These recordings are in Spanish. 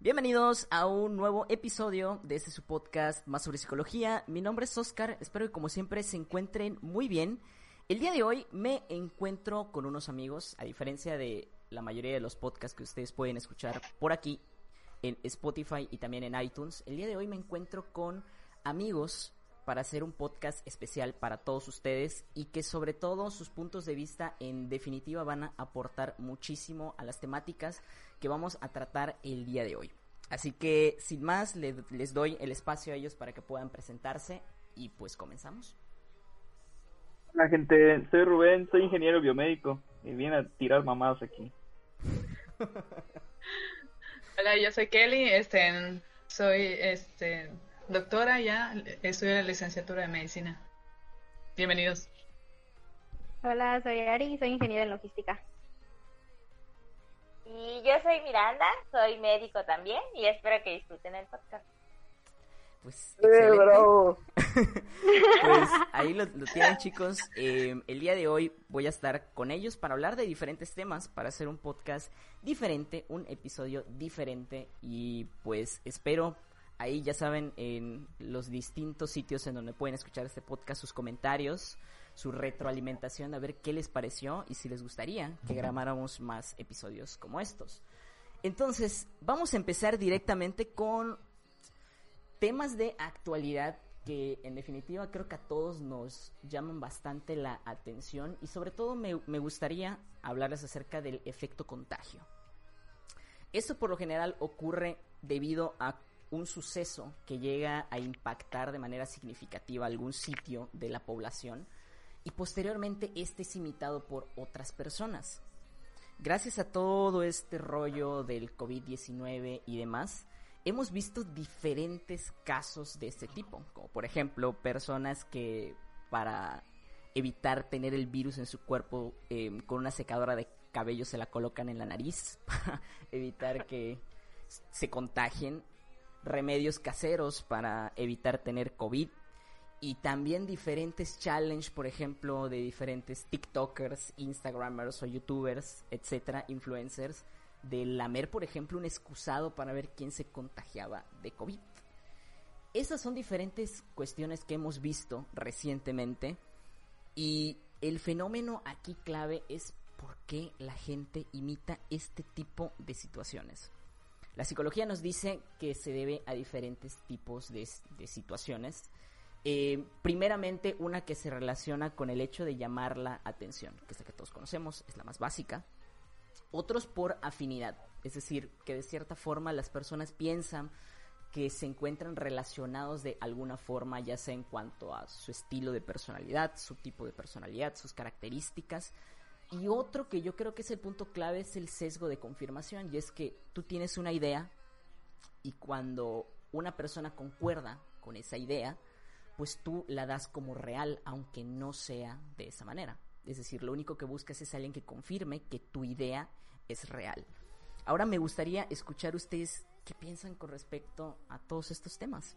Bienvenidos a un nuevo episodio de este su podcast más sobre psicología. Mi nombre es Oscar, espero que como siempre se encuentren muy bien. El día de hoy me encuentro con unos amigos, a diferencia de la mayoría de los podcasts que ustedes pueden escuchar por aquí en Spotify y también en iTunes. El día de hoy me encuentro con amigos para hacer un podcast especial para todos ustedes y que sobre todo sus puntos de vista en definitiva van a aportar muchísimo a las temáticas que vamos a tratar el día de hoy. Así que sin más, les doy el espacio a ellos para que puedan presentarse y pues comenzamos. Hola gente, soy Rubén, soy ingeniero biomédico y vine a tirar mamadas aquí. Hola, yo soy Kelly, este, soy este, doctora ya, estudio la licenciatura de medicina. Bienvenidos. Hola, soy Ari, soy ingeniero en logística. Y yo soy Miranda, soy médico también y espero que disfruten el podcast. Pues, pues ahí lo, tienen chicos. Eh, el día de hoy voy a estar con ellos para hablar de diferentes temas, para hacer un podcast diferente, un episodio diferente y pues espero ahí ya saben en los distintos sitios en donde pueden escuchar este podcast sus comentarios, su retroalimentación, a ver qué les pareció y si les gustaría que grabáramos más episodios como estos. Entonces, vamos a empezar directamente con temas de actualidad que en definitiva creo que a todos nos llaman bastante la atención y sobre todo me, me gustaría hablarles acerca del efecto contagio. Esto por lo general ocurre debido a un suceso que llega a impactar de manera significativa algún sitio de la población y posteriormente este es imitado por otras personas. Gracias a todo este rollo del COVID-19 y demás, hemos visto diferentes casos de este tipo, como por ejemplo personas que para evitar tener el virus en su cuerpo em, con una secadora de cabello se la colocan en la nariz para evitar que se contagien, remedios caseros para evitar tener COVID y también diferentes challenges, por ejemplo, de diferentes TikTokers, Instagramers o YouTubers, etcétera, influencers, de lamer, por ejemplo, un excusado para ver quién se contagiaba de COVID. Esas son diferentes cuestiones que hemos visto recientemente y el fenómeno aquí clave es por qué la gente imita este tipo de situaciones. La psicología nos dice que se debe a diferentes tipos de, situaciones eh, primeramente, una que se relaciona con el hecho de llamar la atención, que es la que todos conocemos, es la más básica. Otros por afinidad, es decir, que de cierta forma las personas piensan que se encuentran relacionados de alguna forma, ya sea en cuanto a su estilo de personalidad, su tipo de personalidad, sus características. Y otro que yo creo que es el punto clave es el sesgo de confirmación, y es que tú tienes una idea y cuando una persona concuerda con esa idea, pues tú la das como real, aunque no sea de esa manera. Es decir, lo único que buscas es alguien que confirme que tu idea es real. Ahora me gustaría escuchar ustedes qué piensan con respecto a todos estos temas.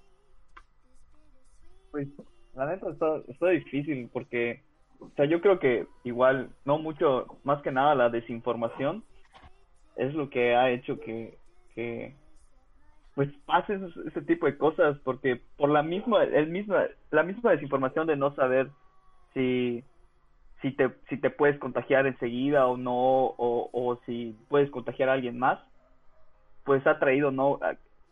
Pues, la neta está, difícil porque, o sea, yo creo que igual, no mucho, más que nada la desinformación es lo que ha hecho que, que pues pase ese, tipo de cosas porque por la misma el misma la misma desinformación de no saber si si te si te puedes contagiar enseguida o no o, o si puedes contagiar a alguien más pues ha traído no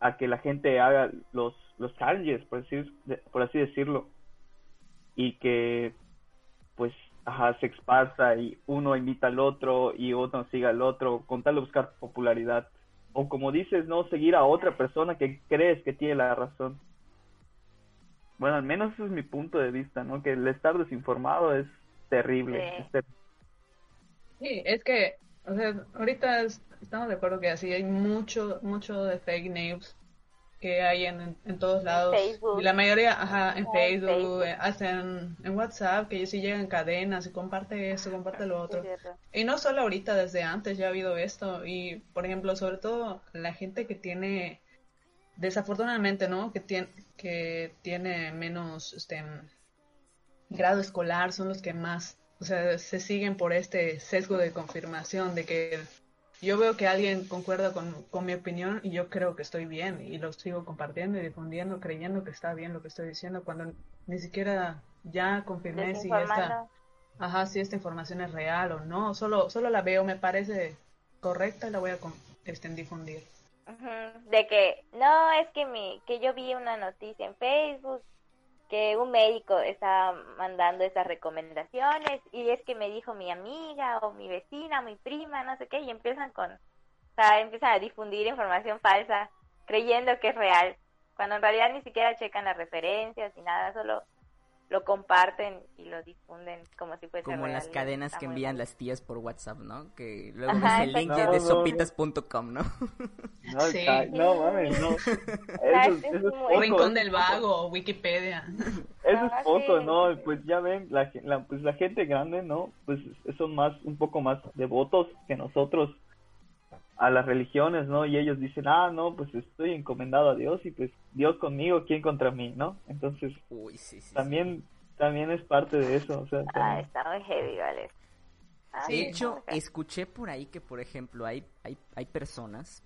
a, que la gente haga los los challenges por decir por así decirlo. Y que pues ajá, se esparza y uno invita al otro y otro siga al otro con tal de buscar popularidad. O como dices, no seguir a otra persona que crees que tiene la razón. Bueno, al menos ese es mi punto de vista, ¿no? Que el estar desinformado es terrible. Sí. es ter- Sí, es que, o sea, ahorita es- estamos de acuerdo que así hay mucho, mucho de fake news que hay en, en todos lados. Facebook. Y la mayoría, ajá, en en Facebook, Facebook. eh, hasta en, en WhatsApp, que ellos sí llegan cadenas y comparte esto, comparte lo otro. Y no solo ahorita, desde antes ya ha habido esto. Y, por ejemplo, sobre todo la gente que tiene, desafortunadamente, ¿no? Que tiene, que tiene menos este, grado escolar son los que más, o sea, se siguen por este sesgo de confirmación de que yo veo que alguien concuerda con, con mi opinión y yo creo que estoy bien y lo sigo compartiendo y difundiendo, creyendo que está bien lo que estoy diciendo cuando ni siquiera ya confirmé si esta, ajá, si esta información es real o no, solo, solo la veo, me parece correcta y la voy a con- este, difundir. De que, no, es que mi, que yo vi una noticia en Facebook que un médico estaba mandando esas recomendaciones y es que me dijo mi amiga o mi vecina o mi prima, no sé qué, y empiezan con, o sea, empiezan a difundir información falsa creyendo que es real, cuando en realidad ni siquiera checan las referencias ni nada, solo lo comparten y lo difunden como si fuese Como real. las cadenas está que envían mal. las tías por WhatsApp, ¿no? Que luego Ajá, ves el link exacto. de No, no, no. sopitas.com, ¿no? No, Sí. no mames, no. Eso, es- es eso es poco, Rincón del es. Vago, Wikipedia. Eso Ah, es poco, sí. ¿no? Pues ya ven, la, la- pues la gente grande, ¿no? Pues son más, un poco más devotos que nosotros a las religiones, ¿no? Y ellos dicen, ah, no, pues estoy encomendado a Dios y pues Dios conmigo, ¿quién contra mí, ¿no? Entonces Uy, sí, sí. sí. también, también es parte de eso, o sea, Ah, está muy heavy, vale. De hecho, escuché por ahí que, por ejemplo, hay, hay, hay personas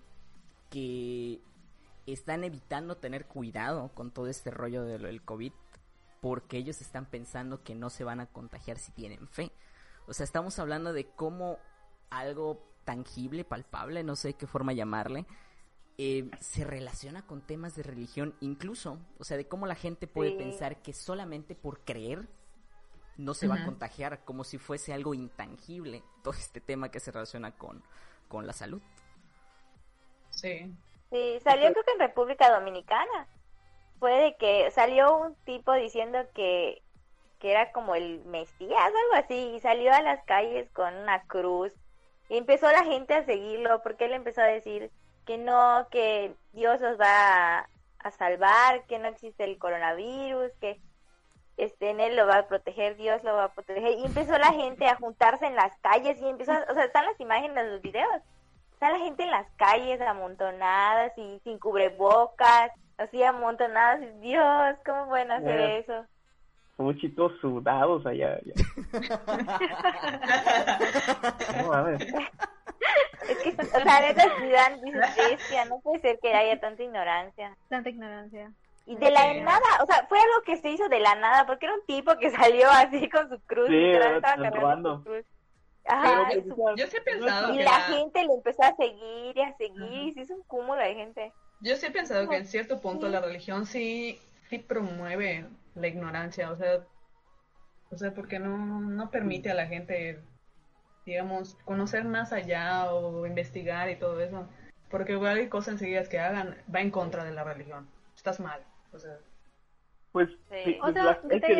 que están evitando tener cuidado con todo este rollo de lo del COVID porque ellos están pensando que no se van a contagiar si tienen fe. O sea, estamos hablando de cómo algo tangible, palpable, no sé qué forma llamarle, eh, se relaciona con temas de religión incluso. O sea, de cómo la gente puede Sí. pensar que solamente por creer no se va a contagiar como si fuese algo intangible todo este tema que se relaciona con, con la salud. Sí. Sí, salió creo que en República Dominicana. Fue de que salió un tipo diciendo que, que era como el Mesías, algo así, y salió a las calles con una cruz. Empezó la gente a seguirlo porque él empezó a decir que no, que Dios los va a, a salvar, que no existe el coronavirus, que este, en él lo va a proteger, Dios lo va a proteger. Y empezó la gente a juntarse en las calles y empezó, a- o sea, están las imágenes, los videos. Está la gente en las calles amontonadas y sin cubrebocas, así amontonadas. y, Dios, ¿cómo pueden hacer eso? Fuchitos sudados allá. allá. No mames. Es que, o sea, neta, sí dan, dices, bestia, no puede ser que haya tanta ignorancia. Tanta ignorancia. Y de la Sí. nada, o sea, fue algo que se hizo de la nada, porque era un tipo que salió así con su cruz, Sí, literal, era estaba su cruz. Ajá, Pero, y su- pues, Yo sí he pensado y que la la- gente le empezó a seguir y a seguir, y se hizo un cúmulo de gente. Yo sí he pensado que en cierto punto la religión sí, sí promueve la ignorancia, o sea, o sea, porque no, no permite a la gente, digamos, conocer más allá o investigar y todo eso, porque cualquier cosa enseguida que hagan va en contra de la religión, estás mal, o sea, Pues, Sí. sí, O pues sea, la- te es que.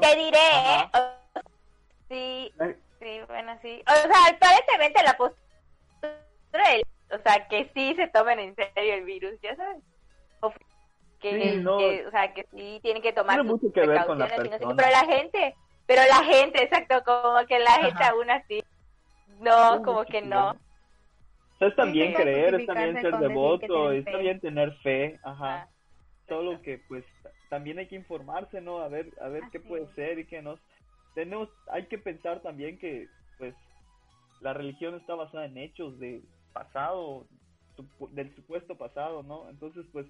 Te diré. ¿eh? O- Sí, sí, bueno, sí. O sea, aparentemente la postura del- o sea, que sí se tomen en serio el virus, ya sabes. Que, Sí, no. que- o sea, que sí tienen que tomar Tiene mucho que ver con la no sé persona. pero la gente, pero la gente, exacto, como que la gente Ajá. aún así, no, como que no. O sea, está bien sí, creer, está bien justificarse ser devoto, está fe. bien tener fe, ajá. Ah, Solo que, pues, también hay que informarse, ¿no? A ver, a ver qué puede es. ser y qué no. Tenemos, hay que pensar también que, pues, la religión está basada en hechos de pasado, del supuesto pasado, ¿no? Entonces, pues,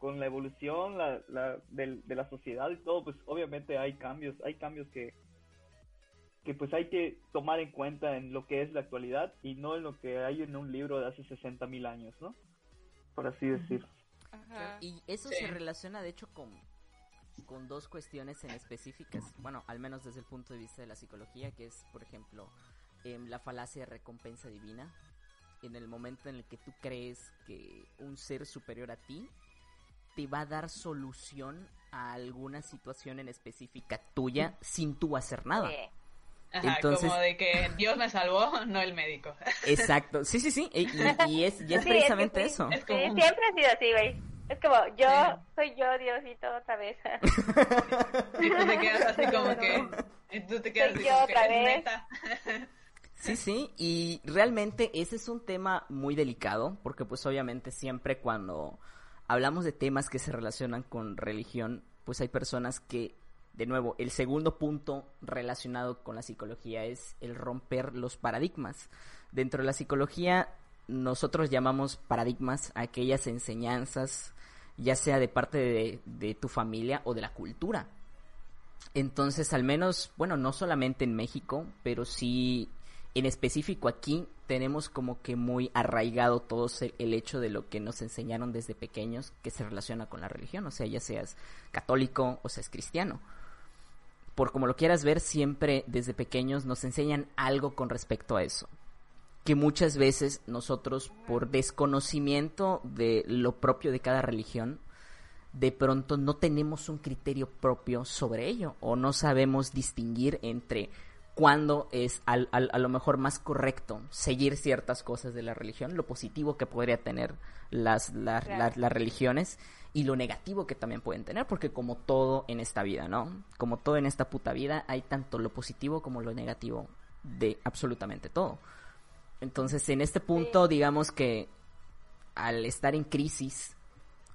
con la evolución la, la, del- de la sociedad y todo, pues, obviamente hay cambios, hay cambios que, que pues hay que tomar en cuenta en lo que es la actualidad y no en lo que hay en un libro de hace 60 mil años, ¿no? Por así decir. Y eso Sí. se relaciona, de hecho, con con dos cuestiones en específicas, bueno, al menos desde el punto de vista de la psicología, que es, por ejemplo, em, la falacia de recompensa divina. En el momento en el que tú crees que un ser superior a ti te va a dar solución a alguna situación en específica tuya sin tú hacer nada. Sí. Ajá, Entonces- como de que Dios me salvó, no el médico. Exacto, sí, sí, sí, y, es, y es Sí, es que precisamente sí. eso. Es Sí, como- siempre ha sido así, güey. Es como, yo Sí. soy yo, Diosito, otra vez. Y tú te quedas así como que... Y tú te quedas Soy así yo como que otra es vez. neta. Sí, sí, y realmente ese es un tema muy delicado, porque pues obviamente siempre cuando hablamos de temas que se relacionan con religión, pues hay personas que, de nuevo, el segundo punto relacionado con la psicología es el romper los paradigmas. Dentro de la psicología, nosotros llamamos paradigmas aquellas enseñanzas, ya sea de parte de, de tu familia o de la cultura. Entonces, al menos, bueno, no solamente en México, pero sí en específico aquí tenemos como que muy arraigado todo se- el hecho de lo que nos enseñaron desde pequeños que se relaciona con la religión, o sea, ya seas católico o seas cristiano. Por como lo quieras ver, siempre desde pequeños nos enseñan algo con respecto a eso. Que muchas veces nosotros, por desconocimiento de lo propio de cada religión, de pronto no tenemos un criterio propio sobre ello o no sabemos distinguir entre cuándo es al- al- a lo mejor más correcto seguir ciertas cosas de la religión, lo positivo que podría tener las, Claro. religiones y lo negativo que también pueden tener, porque como todo en esta vida, ¿no? Como todo en esta puta vida, hay tanto lo positivo como lo negativo de absolutamente todo. Entonces, en este punto, digamos que al estar en crisis,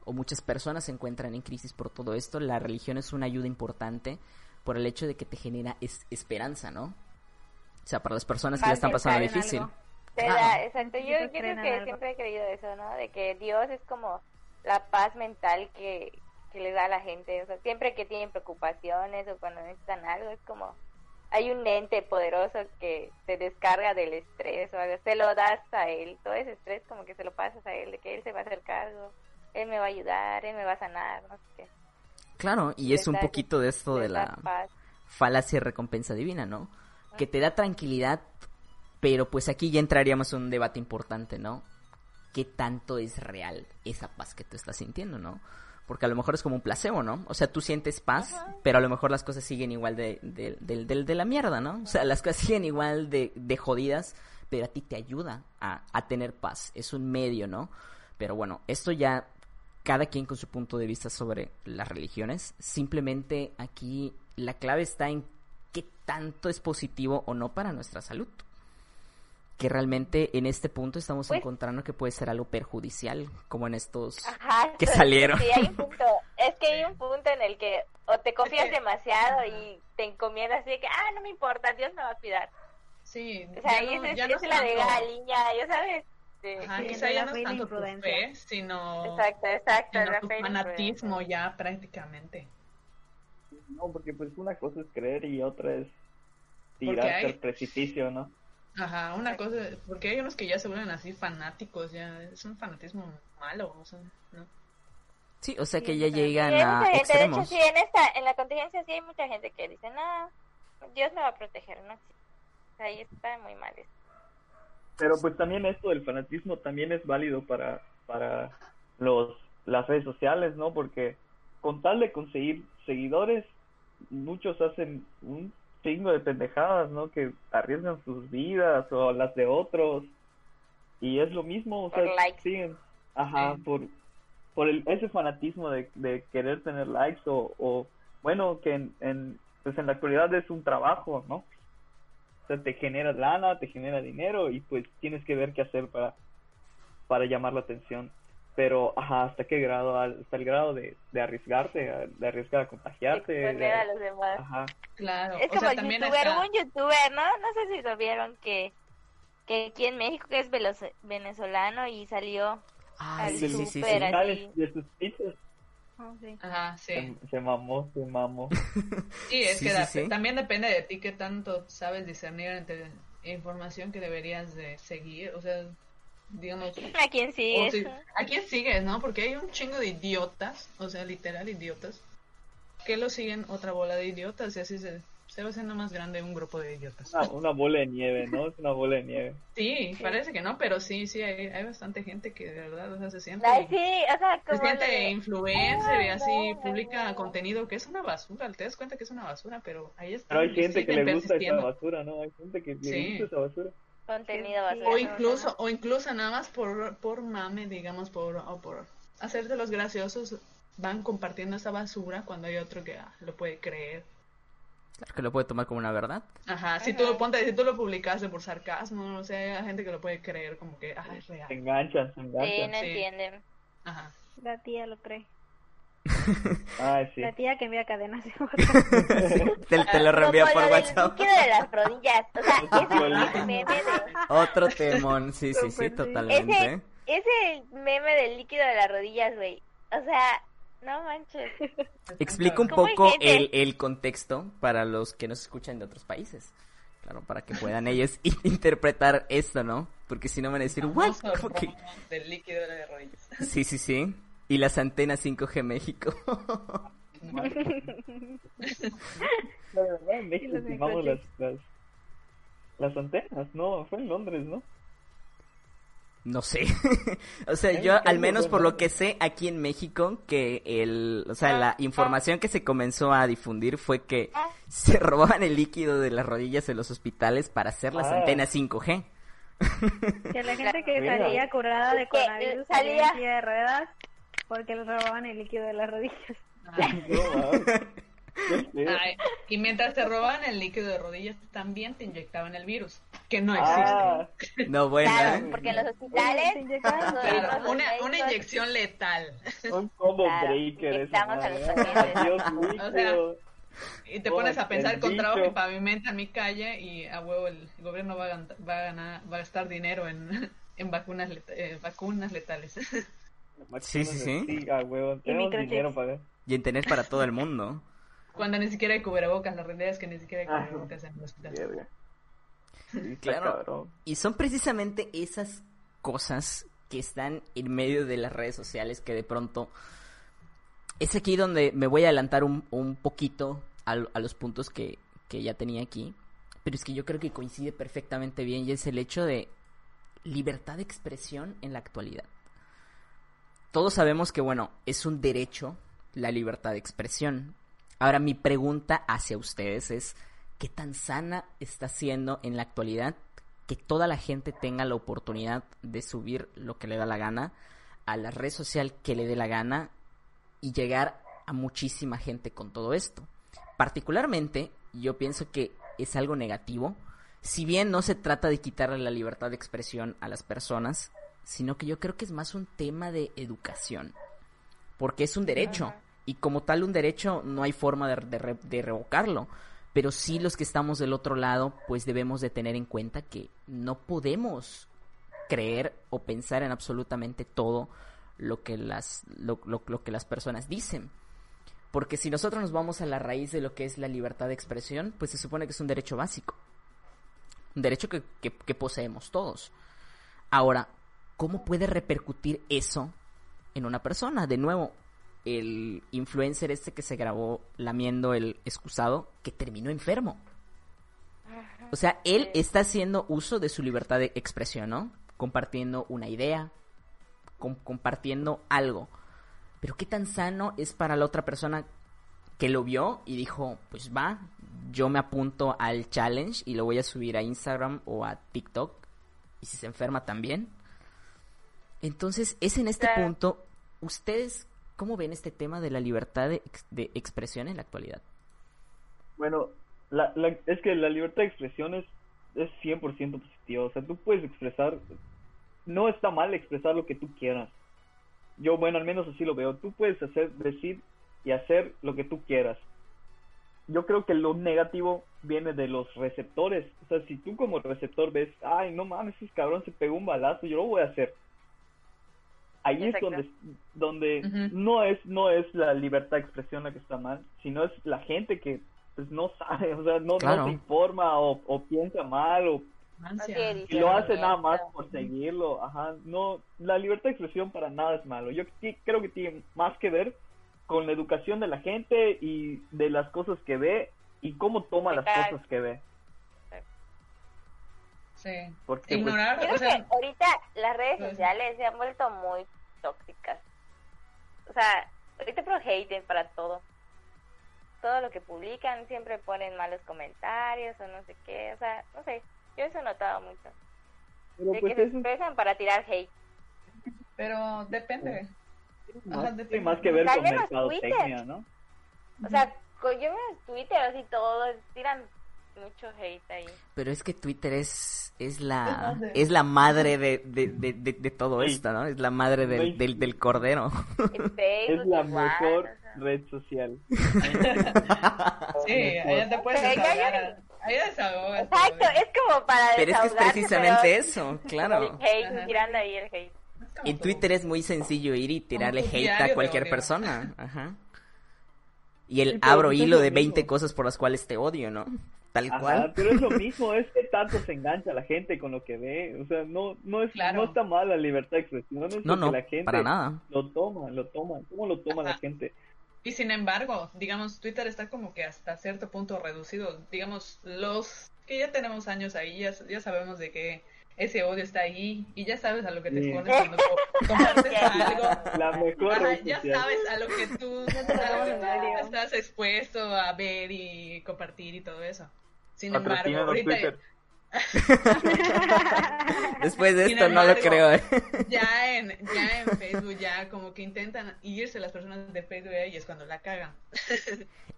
o muchas personas se encuentran en crisis por todo esto, la religión es una ayuda importante por el hecho de que te genera es- esperanza, ¿no? O sea, para las personas que Más la están pasando difícil. exacto, yo, creo que siempre he creído eso, ¿no? De que Dios es como la paz mental que, que le da a la gente. O sea, siempre que tienen preocupaciones o cuando necesitan algo, es como hay un ente poderoso que te descarga del estrés o algo, se lo das a él. Todo ese estrés como que se lo pasas a él, de que él se va a hacer cargo, él me va a ayudar, él me va a sanar, no sé qué. Claro, y es un poquito de esto de la falacia recompensa divina, ¿no? Que te da tranquilidad, pero pues aquí ya entraríamos en un debate importante, ¿no? ¿Qué tanto es real esa paz que tú estás sintiendo, ¿no? Porque a lo mejor es como un placebo, ¿no? O sea, tú sientes paz, pero a lo mejor las cosas siguen igual de, de, de- de- de la mierda, ¿no? O sea, las cosas siguen igual de, de jodidas, pero a ti te ayuda a, a tener paz. Es un medio, ¿no? Pero bueno, esto ya cada quien con su punto de vista sobre las religiones. Simplemente aquí la clave está en qué tanto es positivo o no para nuestra salud. Que realmente en este punto estamos Pues- encontrando que puede ser algo perjudicial, como en estos Ajá, que salieron. Sí, hay un punto. Es que hay un punto en el que o te confías Es que- demasiado y te encomiendas así de que, ah, no me importa, Dios me va a cuidar. Sí, O sea, ya y no, esa es, ya no esa es la de Galiña, ya sabes. Sí. Ajá, Sí, quizá ya no es tanto tu fe, sino, Exacto, exacto. sino la tu fe y la fanatismo ya prácticamente. No, porque pues una cosa es creer y otra es tirarte hay- al precipicio, ¿no? Ajá, una cosa, porque hay unos que ya se vuelven así fanáticos, ya es un fanatismo malo, o sea, ¿no? Sí, o sea que Sí, ya llegan Sí, a gente, de hecho, extremos. sí, en esta, en la contingencia sí hay mucha gente que dice, no, Dios me va a proteger, no existe. O sea, ahí está muy mal eso. Pero pues también esto del fanatismo también es válido para, para los, las redes sociales, ¿no? Porque con tal de conseguir seguidores, muchos hacen un chingo de pendejadas, ¿no? Que arriesgan sus vidas o las de otros. Y es lo mismo, o Por sea, likes. siguen, ajá, Sí. por, por el, ese fanatismo de, de querer tener likes o, o bueno, que en, en, pues en la actualidad es un trabajo, ¿no? O sea, te genera lana, te genera dinero y pues tienes que ver qué hacer para, para llamar la atención. Pero, ajá, ¿hasta qué grado? Hasta el grado de, de arriesgarte, de arriesgar a contagiarte. de- Exponer a los demás. Ajá. Claro, Es o como sea, el youtuber, está... hubo un youtuber, ¿no? No sé si lo vieron, que, que aquí en México que es veloz- venezolano y salió Ah, al sí, sí, sí, súper sí. así. Sales de sus pizzas, Sí. Ajá, sí. se, se mamó, se mamó. Sí, es Sí, que sí, da- sí. también depende de ti qué tanto sabes discernir entre información que deberías de seguir, o sea, digamos, ¿A quién sigue? o si- ¿a quién sigues, no? Porque hay un chingo de idiotas, o sea, literal idiotas, que lo siguen otra bola de idiotas y así se, se va haciendo más grande un grupo de idiotas. Una, una bola de nieve, ¿no? Es una bola de nieve. Sí, parece que no, pero sí, sí, hay, hay bastante gente que de verdad, o sea, se siente... Ay, sí, o sea, Se como lo siente de- influencer y así Ay, no, publica no. contenido que es una basura, te das cuenta que es una basura, pero ahí está. Pero hay gente que le gusta esa basura, ¿no? Hay gente que le Sí. gusta esa basura. contenido basura. O incluso, o incluso nada más por, por mame, digamos, por, o por hacerte los graciosos, van compartiendo esa basura cuando hay otro que ah, lo puede creer. Claro que lo puede tomar como una verdad. Ajá, si tú lo ponte, si tú lo publicaste por sarcasmo, o sea, hay gente que lo puede creer como que, ah, es Se real. enganchan, se Sí, enganchan. no Sí. entienden. Ajá. La tía lo cree. Ay, sí. La tía que envía cadenas de Te, te lo reenvía por lo del WhatsApp. líquido de las rodillas. O sea, ese meme de... Otro temón, sí, sí, sí, totalmente. Ese meme del líquido de las rodillas, güey. O sea, no manches. Explica un ¿Cómo hay poco el, el contexto para los que nos escuchan de otros países. Claro, para que puedan ellos interpretar esto, ¿no? Porque si no van a decir, ¿what? Del líquido de. Sí, sí, sí. Y las antenas 5G México. La verdad, en México las, las, las antenas, no, fue en Londres, ¿no? No sé. o sea, yo al menos por lo que sé aquí en México, que el, o sea, la información que se comenzó a difundir fue que se robaban el líquido de las rodillas en los hospitales para hacer las Ah. antenas 5G. Que la gente que Mira. salía curada de coronavirus salía- salía en silla de ruedas porque les robaban el líquido de las rodillas. No. Ay, y mientras te robaban el líquido de rodillas, también te inyectaban el virus, que no existe. Ah, No, bueno, Claro, ¿eh? porque en los hospitales... Claro, una, una inyección letal. un combo Claro, breaker esa inyectamos a los ¿eh? Adiós, O sea. Y te Oh, pones a pensar con trabajo que pavimentan mi calle y a huevo el gobierno va a, va a ganar, va a gastar dinero en, en vacunas, let- eh, vacunas letales. Sí, sí, sí. Sí, a huevo. Tenemos microchips. dinero para Y en tener para todo el mundo. Cuando ni siquiera hay cubrebocas, la realidad es que ni siquiera hay Ah. cubrebocas en el hospital. Verga. Sí, Claro. Y son precisamente esas cosas que están en medio de las redes sociales que de pronto es aquí donde me voy a adelantar un, un poquito a, a los puntos que, que ya tenía aquí. Pero es que yo creo que coincide perfectamente bien y es el hecho de libertad de expresión en la actualidad. Todos sabemos que, bueno, es un derecho la libertad de expresión. Ahora mi pregunta hacia ustedes es, ¿qué tan sana está siendo en la actualidad que toda la gente tenga la oportunidad de subir lo que le da la gana a la red social que le dé la gana y llegar a muchísima gente con todo esto? Particularmente, yo pienso que es algo negativo, si bien no se trata de quitarle la libertad de expresión a las personas, sino que yo creo que es más un tema de educación, porque es un derecho, y como tal un derecho no hay forma de, de re- de revocarlo, pero sí los que estamos del otro lado, pues debemos de tener en cuenta que no podemos creer o pensar en absolutamente todo lo que las, lo, lo- lo que las personas dicen. Porque si nosotros nos vamos a la raíz de lo que es la libertad de expresión, pues se supone que es un derecho básico. Un derecho que, que- que poseemos todos. Ahora, ¿cómo puede repercutir eso en una persona? De nuevo, el influencer este que se grabó lamiendo el excusado, que terminó enfermo. O sea, él está haciendo uso de su libertad de expresión, ¿no? Compartiendo una idea, com- compartiendo algo. Pero qué tan sano es para la otra persona que lo vio y dijo, pues va, yo me apunto al challenge y lo voy a subir a Instagram o a TikTok. Y si se enferma también. Entonces, es en este punto, ¿ustedes cómo ven este tema de la libertad de, de expresión en la actualidad? Bueno, es que la libertad de expresión es, es 100% positiva. O sea, tú puedes expresar, no está mal expresar lo que tú quieras. Yo, bueno, al menos así lo veo. Tú puedes hacer, decir y hacer lo que tú quieras. Yo creo que lo negativo viene de los receptores. O sea, si tú como receptor ves, ay, no mames, ese cabrón se pegó un balazo, yo lo voy a hacer. Ahí Exacto. es donde, donde no es no es la libertad de expresión la que está mal, sino es la gente que pues no sabe, o sea, no, Claro. no se informa o, o piensa mal o y lo hace nada más por seguirlo, ajá, no, la libertad de expresión para nada es malo, yo creo que tiene más que ver con la educación de la gente y de las cosas que ve y cómo toma las cosas que ve. Sí. Porque, pues, Ignorar, Creo o sea, que ahorita las redes Pues- sociales se han vuelto muy tóxicas. O sea, ahorita pro haten para todo. Todo lo que publican siempre ponen malos comentarios o no sé qué. O sea, no sé. Yo eso he notado mucho. pero De pues que se eso es expresan para tirar hate. pero depende. más, Ajá, depende. más que ver con mercadotecnia, Twitter. ¿no? O sea, yo veo Twitter así todos tiran mucho hate ahí. Pero es que Twitter es, es la Es la madre de, de, de, de, de todo Sí. esto, ¿no? Es la madre del, del, del cordero. Es la igual, mejor o sea. red social. Sí, allá te puedes desahogar. Allá. Exacto, es como para Pero es que es precisamente pero eso, claro. El hate, tirando ahí el hate. tu- Twitter es muy sencillo ir y tirarle hate a cualquier persona. Ajá. Y el abro pues es hilo lo de mismo. 20 cosas por las cuales te odio, ¿no? Tal Ajá, cual. pero es lo mismo, es que tanto se engancha la gente con lo que ve, o sea, no no es Claro. no está mal la libertad de expresión, es No, no, que la gente para nada. lo toma, lo toma, ¿cómo lo toma la gente? Y sin embargo, digamos, Twitter está como que hasta cierto punto reducido. Digamos, los que ya tenemos años ahí, ya, ya sabemos de que ese odio está ahí y ya sabes a lo que te Sí. expones cuando co- compartes algo. La mejor Ajá, ya sabes a lo que tú, a lo que tú estás expuesto a ver y compartir y todo eso. Sin embargo, ahorita Twitter. Después de Sin esto no lo creo. ¿eh? ya en, ya en Facebook ya como que intentan irse las personas de Facebook y es cuando la cagan.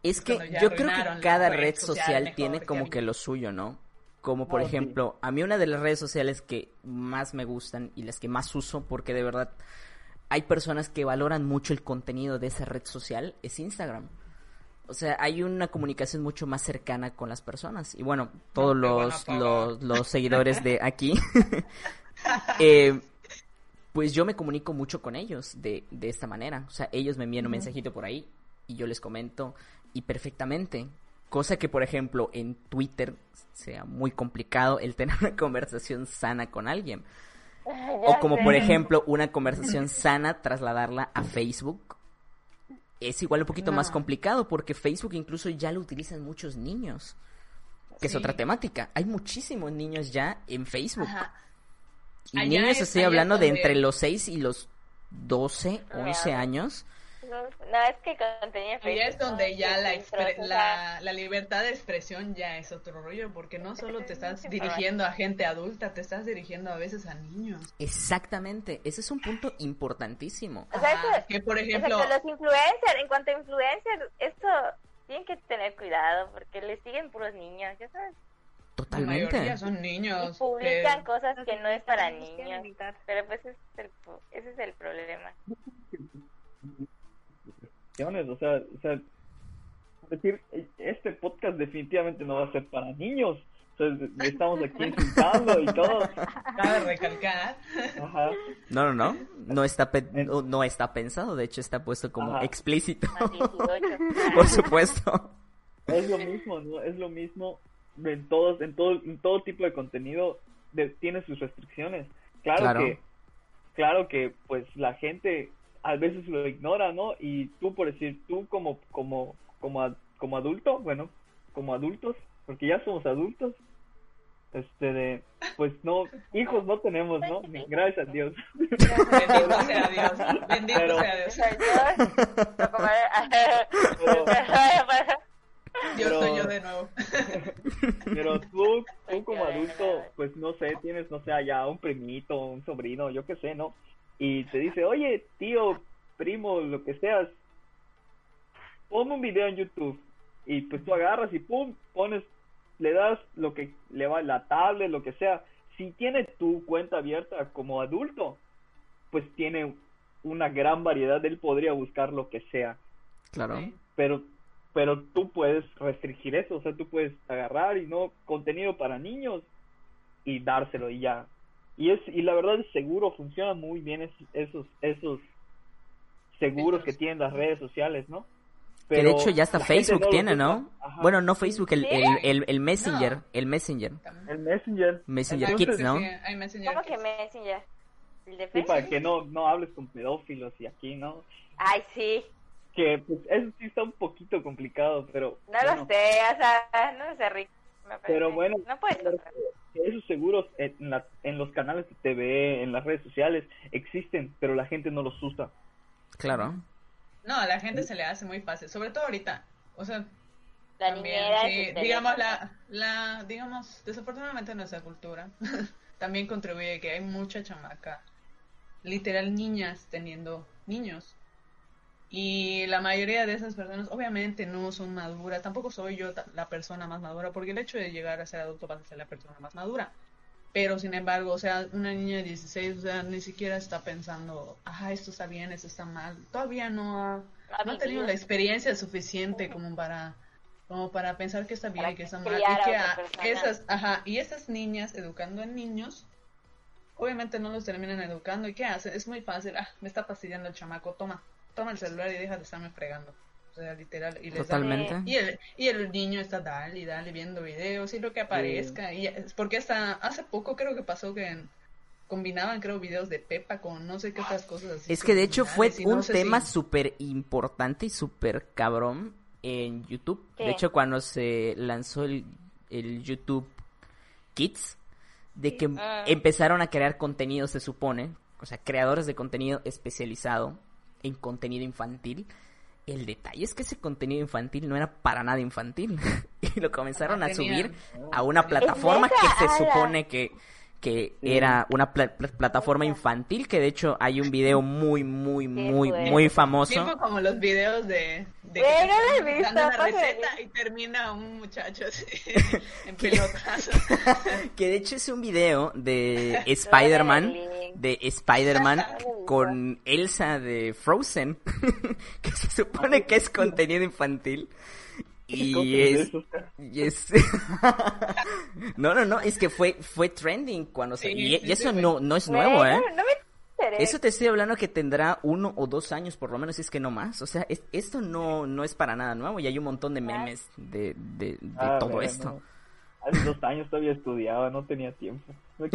Es que yo creo que cada red social tiene como que lo suyo, ¿no? Como por sí. ejemplo, a mí una de las redes sociales que más me gustan y las que más uso, porque de verdad hay personas que valoran mucho el contenido de esa red social, es Instagram. O sea, hay una comunicación mucho más cercana con las personas. Y bueno, todos te van a los, los, los seguidores de aquí, eh, pues yo me comunico mucho con ellos de, de esta manera. O sea, ellos me envían un mensajito por ahí y yo les comento y perfectamente. Cosa que, por ejemplo, en Twitter sea muy complicado el tener una conversación sana con alguien. O Ya como, sé. por ejemplo, una conversación sana, trasladarla a Facebook. Es igual un poquito más complicado porque Facebook incluso ya lo utilizan muchos niños. Que es otra temática. Hay muchísimos niños ya en Facebook. Ajá. Y Allá niños es- estoy hablando de entre los 6 y los 12, 11 Real. años. No, no, es que en Allá es donde ¿no? ya la, la, la libertad de expresión ya es otro rollo, porque no solo te estás dirigiendo a gente adulta, te estás dirigiendo a veces a niños. Exactamente. Ese es un punto importantísimo. O sea, eso- que por ejemplo, Exacto, los influencers, en cuanto a influencers, esto tienen que tener cuidado porque les siguen puros niños, ya sabes. la Totalmente. mayoría son Y niños. publican que- cosas que no es para niños. Pero pues ese es el, pu- ese es el problema. O sea, o sea, es decir, este podcast definitivamente no va a ser para niños. O sea, estamos aquí insultando y todo. Cabe recalcar. Ajá. No, no, no. No está, pe- En- no, no está pensado. De hecho, está puesto como Ajá. explícito. Más 18. Por supuesto. Es lo mismo, ¿no? Es lo mismo en todos, en todo, en todo tipo de contenido de- tiene sus restricciones. Claro, Claro. que, claro que, pues la gente a veces lo ignora, ¿no? Y tú, por decir, tú como, como, como, como adulto, bueno, como adultos, porque ya somos adultos, este, de, pues no, hijos no tenemos, ¿no? Gracias a Dios. Bendito sea Dios. Bendito Pero- sea Dios. Soy yo. Pero- Yo pero- soy yo de nuevo. Pero tú, tú como adulto, pues no sé, tienes, no sé, allá un primito, un sobrino, yo qué sé, ¿no? Y te dice, oye, tío, primo, lo que seas, ponme un video en YouTube. Y pues tú agarras y pum, pones, le das lo que le va, la tablet, lo que sea. Si tiene tu cuenta abierta como adulto, pues tiene una gran variedad, él podría buscar lo que sea Claro. Sí. pero pero tú puedes restringir eso, o sea, tú puedes agarrar y no contenido para niños y dárselo y ya. Y es y la verdad es seguro, funciona muy bien es- esos esos seguros que tienen las redes sociales, ¿no? que de Pero hecho ya hasta Facebook no tiene. ¿no? Ajá. Bueno, no Facebook, el, el, el, el Messenger. No. El Messenger. el Messenger, Messenger Entonces, Kids, ¿no? Sí, hay Messenger ¿Cómo que. Messenger? ¿El de sí, para que no no hables con pedófilos y aquí, ¿no? Ay, sí. que pues eso sí está un poquito complicado, pero No bueno, lo sé, o sea, no sé, Rick. me parece. Pero bueno, No puedes pero esos seguros en, la- en los canales de TV, en las redes sociales, existen, pero la gente no los usa. Claro. No, a la gente se le hace muy fácil, sobre todo ahorita. O sea, La también, sí, digamos, la, la, digamos, desafortunadamente nuestra cultura también contribuye que hay mucha chamaca, literal niñas teniendo niños. Y la mayoría de esas personas obviamente no son maduras, tampoco soy yo la persona más madura, porque el hecho de llegar a ser adulto vas a ser la persona más madura. Pero sin embargo, o sea, una niña de 16, o sea, ni siquiera está pensando, ah, esto está bien, esto está mal. Todavía no ha, No ha no ha tenido la experiencia suficiente como para como para pensar que está bien y que está mal. Y que a esas, ajá, y esas niñas educando a niños, obviamente no los terminan educando. ¿Y qué hacen? Es muy fácil, ah, me está fastidiando el chamaco, toma, toma el celular y deja de estarme fregando. O sea, literal. Y les da- Totalmente. y el, y el niño está dale y dale viendo videos y lo que aparezca. Y es porque hasta hace poco creo que pasó que en- combinaban, creo, videos de Pepa con no sé qué otras cosas así. Es que de hecho fue no un sé tema si- súper importante y súper cabrón en YouTube. ¿Qué? De hecho, cuando se lanzó el, el YouTube Kids, de que Ah. empezaron a crear contenido, se supone, o sea, creadores de contenido especializado en contenido infantil. El detalle es que ese contenido infantil no era para nada infantil. y lo comenzaron a subir a una plataforma que se supone que, que era una pla- pla- plataforma infantil, que de hecho hay un video muy, muy, muy, muy famoso. Como los videos de, de que no visto, una receta y termina un muchacho así en pelotas. Que de hecho es un video de Spider-Man, de Spider-Man con Elsa de Frozen, que se supone que es contenido infantil. Y es, y es... no, no, no, es que fue, fue trending cuando se... Sí, y, sí, y eso sí, no, no es nuevo, ¿eh? No, no me. Eso te estoy hablando que tendrá uno o dos años por lo menos, si es que no más. O sea, es- esto no, no es para nada nuevo y hay un montón de memes de, de, de Ah, todo bueno, esto. no. Hace dos años todavía estudiaba, no tenía tiempo. No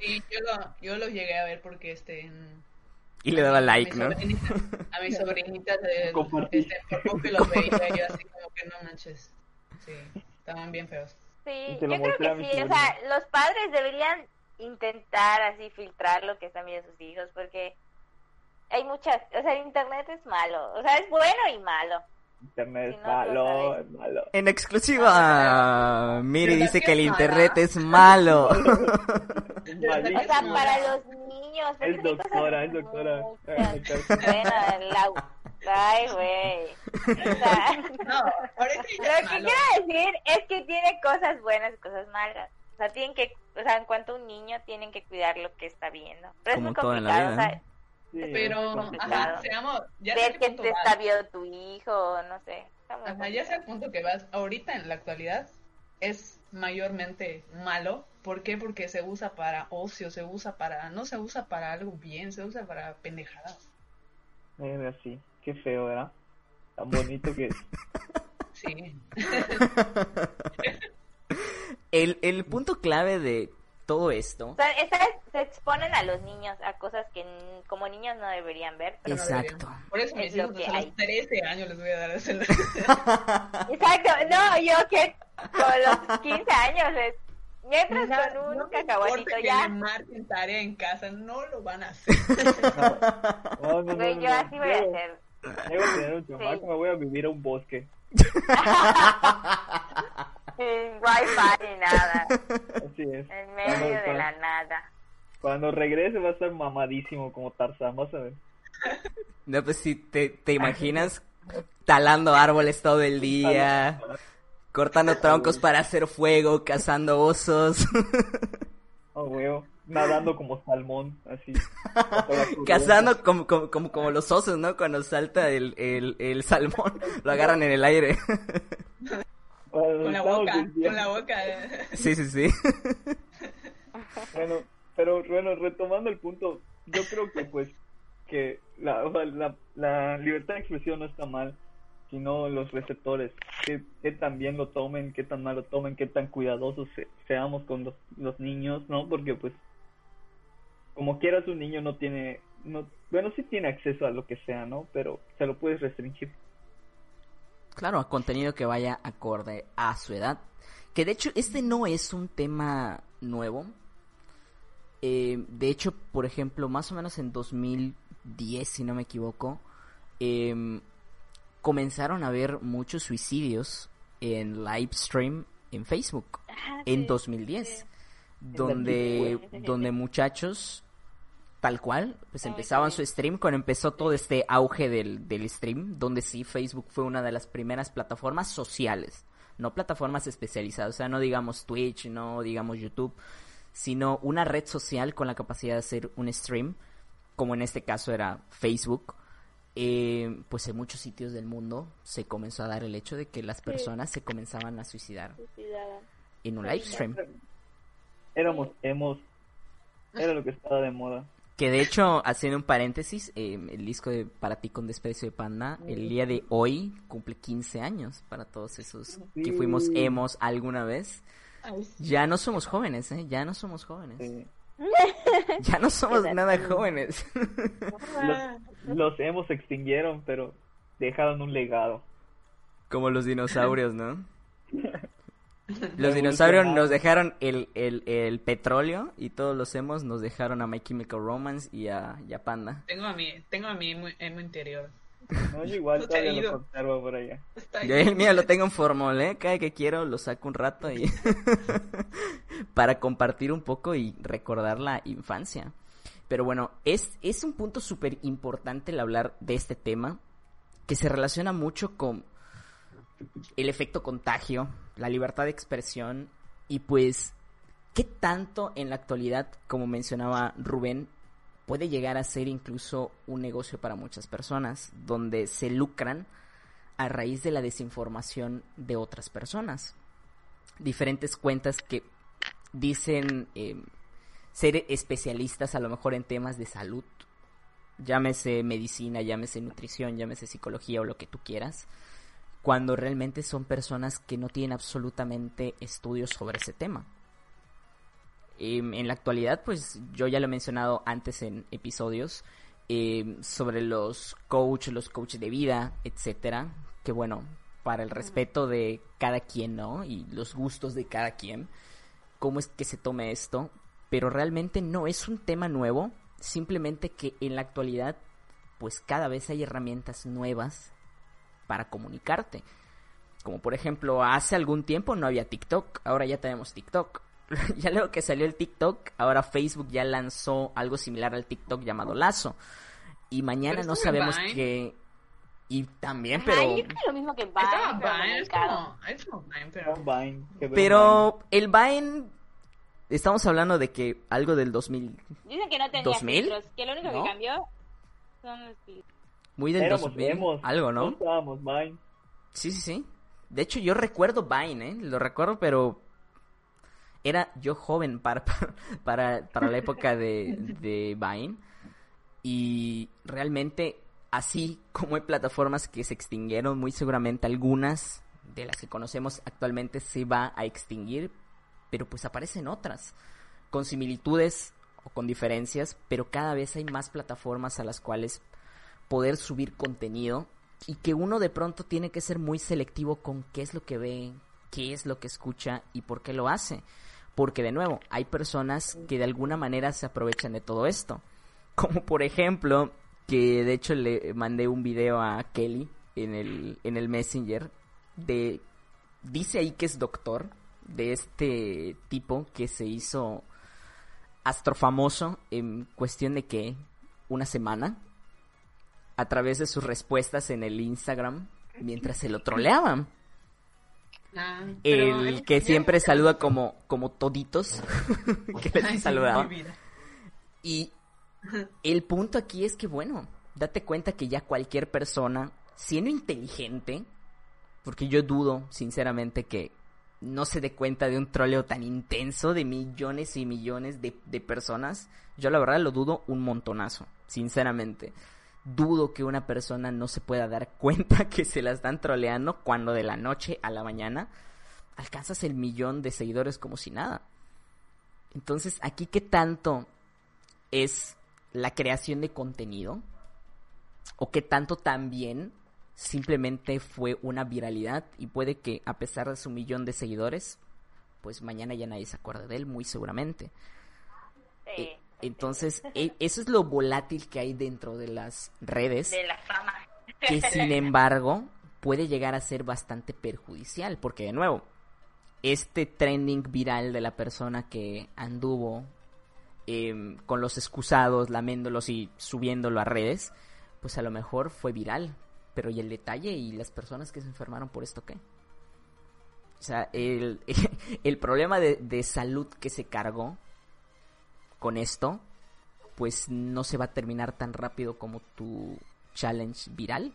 sí, yo lo, yo lo llegué a ver porque este en- Y le daba like, ¿no? A mis sobrinitas de, Compartí. este, por poco los veía yo así como que no manches. Sí, estaban bien feos. Sí, yo creo que mi sí, o sea, los padres deberían intentar así filtrar lo que están viendo sus hijos porque hay muchas, o sea, el internet es malo, o sea, es bueno y malo. Internet Si es no, lo malo, es malo. En exclusiva, Miri Pero dice ¿qué que el es internet es malo. Es. O sea, para los niños. Es doctora, es doctora. muchas. Bueno, la... Ay, güey. O sea, No, lo es que malo. quiero decir es que tiene cosas buenas y cosas malas. O sea, tienen que, o sea, en cuanto a un niño, tienen que cuidar lo que está viendo. Pero Como es muy todo en la complicado, vida, o sea, Sí, Pero, ajá, seamos, ya sé ver qué que te vas. está viendo tu hijo, no sé. Ajá, ya sé el punto que vas. Ahorita en la actualidad es mayormente malo. ¿Por qué? Porque se usa para ocio, se usa para, no se usa para algo bien, se usa para pendejadas. Eh, así, qué feo, ¿verdad? Tan bonito que es. Sí. El, el punto clave de todo esto. O sea, se exponen a los niños a cosas que como niños no deberían ver. pero no Exacto. deberían. Por eso mis Es lo hijos que hay. los 13 años les voy a dar celular. Exacto, no, yo que con los 15 años les mientras Ya, con un no cacahuatito importa que ya, le marquen tarea en casa, no lo van a hacer. No, no, no, no, yo no. así voy a hacer. a tener un chamaco, Sí. me voy a vivir a un bosque. Sin wifi ni nada, Así es. en medio Cuando- de cuando- la nada. Cuando regrese va a estar mamadísimo como Tarzán, vas a ver. No, pues si te, te imaginas talando árboles todo el día, cortando troncos para hacer fuego, cazando osos, Oh, huevo. Nadando como salmón, así. cazando como, como, como, como los osos, ¿no? Cuando salta el, el, el salmón, lo agarran en el aire. Con la boca, con la boca. Sí, sí, sí. Bueno, pero bueno, retomando el punto, yo creo que pues que la, o sea, la, la libertad de expresión no está mal, sino los receptores, que, que tan bien lo tomen, qué tan mal lo tomen, qué tan cuidadosos se- seamos con los, los niños, ¿no? Porque pues como quieras un niño no tiene no, bueno, sí tiene acceso a lo que sea, ¿no? Pero se lo puedes restringir. Claro, a contenido que vaya acorde a su edad. Que de hecho, este no es un tema nuevo. Eh, de hecho, por ejemplo, más o menos en 2010, si no me equivoco, em, comenzaron a haber muchos suicidios en live stream en Facebook Ah, en sí, 2010 sí. donde donde muchachos tal cual pues empezaban su stream cuando empezó todo este auge del, del stream donde sí Facebook fue una de las primeras plataformas sociales no plataformas especializadas o sea no digamos Twitch no digamos YouTube sino una red social con la capacidad de hacer un stream como en este caso era Facebook eh, pues en muchos sitios del mundo se comenzó a dar el hecho de que las personas se comenzaban a suicidar Suicidada. en un live stream. Éramos, hemos, era lo que estaba de moda. Que de hecho, haciendo un paréntesis, eh, el disco de Para ti con desprecio de Panda, el día de hoy cumple 15 años para todos esos que fuimos emos alguna vez. Ya no somos jóvenes, ¿eh? Ya no somos jóvenes. Sí. Ya no somos nada jóvenes. Los, los hemos se extinguieron, pero dejaron un legado. Como los dinosaurios, ¿no? Los dinosaurios nos dejaron el, el, el petróleo y todos los emos nos dejaron a My Chemical Romance y a, y a Panda. Tengo a mi, tengo a mi emo, emo interior. No, yo igual No todavía lo conservo por allá. Yo el mío lo tengo en formol, ¿eh? Cada que quiero lo saco un rato y... para compartir un poco y recordar la infancia. Pero bueno, es, es un punto súper importante el hablar de este tema, que se relaciona mucho con el efecto contagio, la libertad de expresión y pues, ¿qué tanto en la actualidad, como mencionaba Rubén, puede llegar a ser incluso un negocio para muchas personas, donde se lucran a raíz de la desinformación de otras personas. Diferentes cuentas que dicen eh, ser especialistas a lo mejor en temas de salud, llámese medicina, llámese nutrición, llámese psicología o lo que tú quieras, cuando realmente son personas que no tienen absolutamente estudios sobre ese tema. Em, en la actualidad, pues yo ya lo he mencionado antes en episodios em, sobre los coach, los coaches de vida, etcétera, que bueno, para el respeto de cada quien, ¿no? Y los gustos de cada quien, cómo es que se tome esto, pero realmente no es un tema nuevo, simplemente que en la actualidad, pues cada vez hay herramientas nuevas para comunicarte. Como por ejemplo, hace algún tiempo no había TikTok, ahora ya tenemos TikTok. ya luego que salió el TikTok, ahora Facebook ya lanzó algo similar al TikTok llamado Lazo. Y mañana no sabemos Vine. qué... Y también, Ajá, pero... yo creo lo mismo que Vine, Estaba pero Vine, es como, es como Vine, pero... Un Vine, que veo Pero el Vine... Estamos hablando de que algo del 2000... Dicen que no tenía 2000? filtros, que lo único ¿No? que cambió son los filtros. Muy del Éramos 2000, emos, algo, ¿no? Vine. Sí, sí, sí. De hecho, yo recuerdo Vine, ¿eh? Lo recuerdo, pero era yo joven para, para, para la época de, de Vine. Y realmente, así como hay plataformas que se extinguieron, muy seguramente algunas de las que conocemos actualmente se va a extinguir, pero pues aparecen otras, con similitudes o con diferencias, pero cada vez hay más plataformas a las cuales poder subir contenido y que uno de pronto tiene que ser muy selectivo con qué es lo que ve, qué es lo que escucha y por qué lo hace. Porque de nuevo, hay personas que de alguna manera se aprovechan de todo esto. Como por ejemplo, que de hecho le mandé un video a Kelly en el, en el Messenger de... Dice ahí que es doctor de este tipo que se hizo astrofamoso en cuestión de que una semana a través de sus respuestas en el Instagram mientras se lo troleaban. Ah, El que siempre saluda como, como toditos que les saludaba. Y el punto aquí es que, bueno, date cuenta que ya cualquier persona, siendo inteligente, porque yo dudo, sinceramente, que no se dé cuenta de un troleo tan intenso de millones y millones de, de personas, yo la verdad lo dudo un montonazo, sinceramente. Dudo que una persona no se pueda dar cuenta que se la están troleando cuando de la noche a la mañana alcanzas el millón de seguidores como si nada. Entonces, aquí qué tanto es la creación de contenido o qué tanto también simplemente fue una viralidad y puede que a pesar de su millón de seguidores, pues mañana ya nadie se acuerde de él, muy seguramente. Eh, entonces, e, eso es lo volátil que hay dentro de las redes. De la fama. Que sin embargo puede llegar a ser bastante perjudicial, porque de nuevo, este trending viral de la persona que anduvo em, con los excusados, laméndolos y subiéndolo a redes, pues a lo mejor fue viral. Pero ¿y el detalle y las personas que se enfermaron por esto qué? O sea, el, el problema de, de salud que se cargó con esto, pues no se va a terminar tan rápido como tu challenge viral.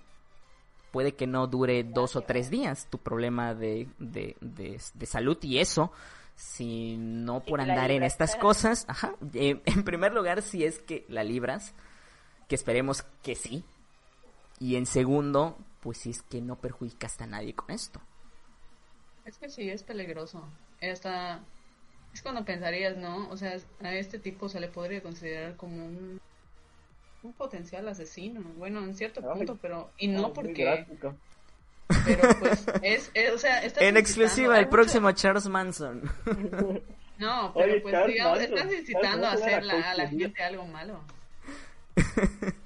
Puede que no dure dos o tres días tu problema de, de, de, salud y eso, si no por andar en estas cosas, ajá, eh, en primer lugar si es que la libras, que esperemos que sí, y en segundo, pues si es que no perjudicas a nadie con esto. Es que sí, es peligroso. Esta, es cuando pensarías, ¿no? O sea, a este tipo se le podría considerar como un, un potencial asesino. Bueno, en cierto punto, pero... Y no porque... Pero pues es, o sea, En exclusiva, el próximo Charles Manson. No, pero pues digamos, estás incitando a hacer a la gente algo malo.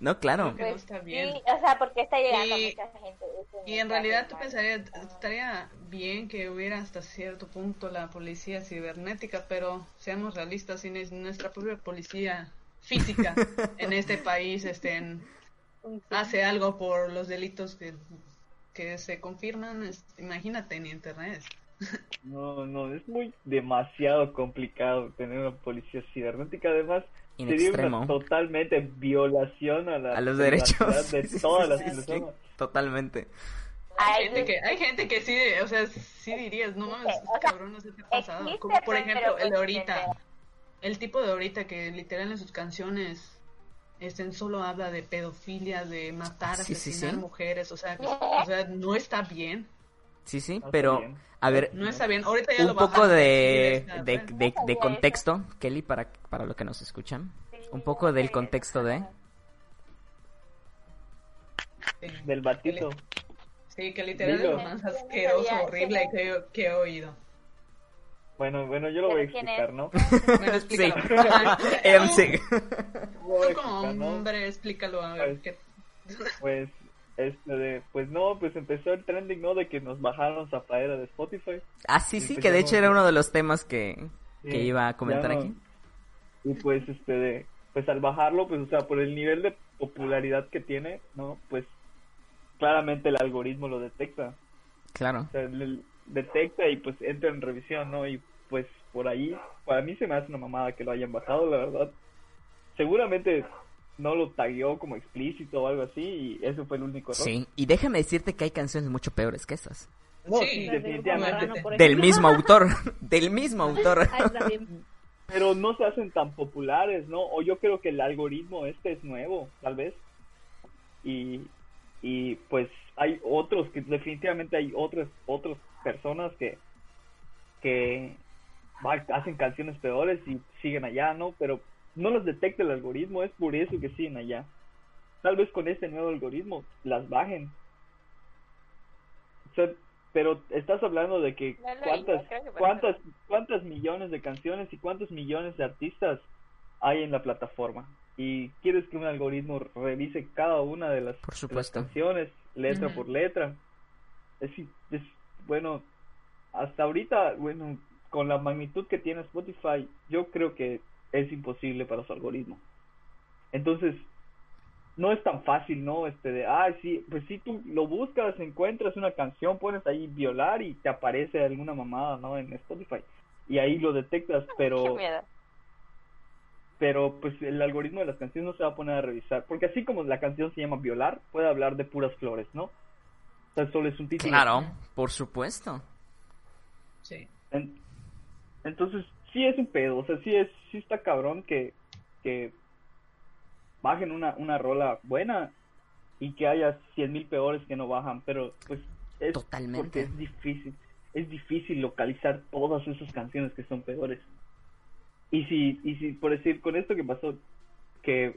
No, claro. no está bien. o sea, porque está llegando y, mucha gente. Y en realidad tú pensarías, estaría bien que hubiera hasta cierto punto la policía cibernética, pero seamos realistas, si nuestra propia policía física en este país estén, hace algo por los delitos que, que se confirman, imagínate en Internet. No, no, es muy demasiado complicado tener una policía cibernética. Además, sería una totalmente violación a, la, los derechos de todas las personas. totalmente. Hay gente que, hay gente que sí, o sea, sí dirías, no mames, cabrón, no sé qué ha pasado. Como por ejemplo, el de ahorita, el tipo de ahorita que literal en sus canciones este, solo habla de pedofilia, de matar, sí, asesinar mujeres, o sea, o sea, no está bien. Sí, sí, pero a ver, no está bien. Ahorita ya un poco de, de, de, contexto, Kelly, para, para lo que nos escuchan. Un poco del contexto de... Del batito. Sí, que literal es lo más asqueroso, horrible que, que he oído. Bueno, bueno, yo lo voy a explicar, ¿no? Bueno, explícalo. sí. Tú como hombre, explícalo a ver pues, Pues este de, pues no, pues empezó el trending, ¿no? De que nos bajaron Zafaera de Spotify. Ah, sí, sí, que de hecho era uno de los temas que, que iba a comentar aquí. Y pues, este de, pues al bajarlo, pues, o sea, por el nivel de popularidad que tiene, ¿no? Pues claramente el algoritmo lo detecta. Claro. O sea, detecta y pues entra en revisión, ¿no? Y pues por ahí, para mí se me hace una mamada que lo hayan bajado, la verdad. Seguramente no lo tagueó como explícito o algo así y eso fue el único error. Sí, y déjame decirte que hay canciones mucho peores que esas. sí, definitivamente. del mismo autor, del mismo autor. Pero no se hacen tan populares, ¿no? O yo creo que el algoritmo este es nuevo, tal vez. Y, y pues hay otros que definitivamente hay otras otras personas que que hacen canciones peores y siguen allá, ¿no? Pero no los detecta el algoritmo, es por eso que siguen allá. Tal vez con este nuevo algoritmo las bajen. pero estás hablando de que cuántas cuántas cuántas millones de canciones y cuántos millones de artistas hay en la plataforma. Y quieres que un algoritmo revise cada una de las, canciones letra por letra. Es, es bueno hasta ahorita bueno con la magnitud que tiene Spotify yo creo que es imposible para su algoritmo. Entonces, no es tan fácil, ¿no? Este de, ah, sí, pues si tú lo buscas, encuentras una canción, pones ahí violar y te aparece alguna mamada, ¿no? En Spotify. Y ahí lo detectas, pero... Pero pues el algoritmo de las canciones no se va a poner a revisar. Porque así como la canción se llama violar, puede hablar de puras flores, ¿no? O sea, solo es un título. Claro, por supuesto. Sí. entonces, sí es un pedo, o sea, sí es, sí está cabrón que, que bajen una, una rola buena y que haya cien mil peores que no bajan, pero pues es Totalmente. porque es difícil, es difícil localizar todas esas canciones que son peores. Y si, y si por decir, con esto que pasó, que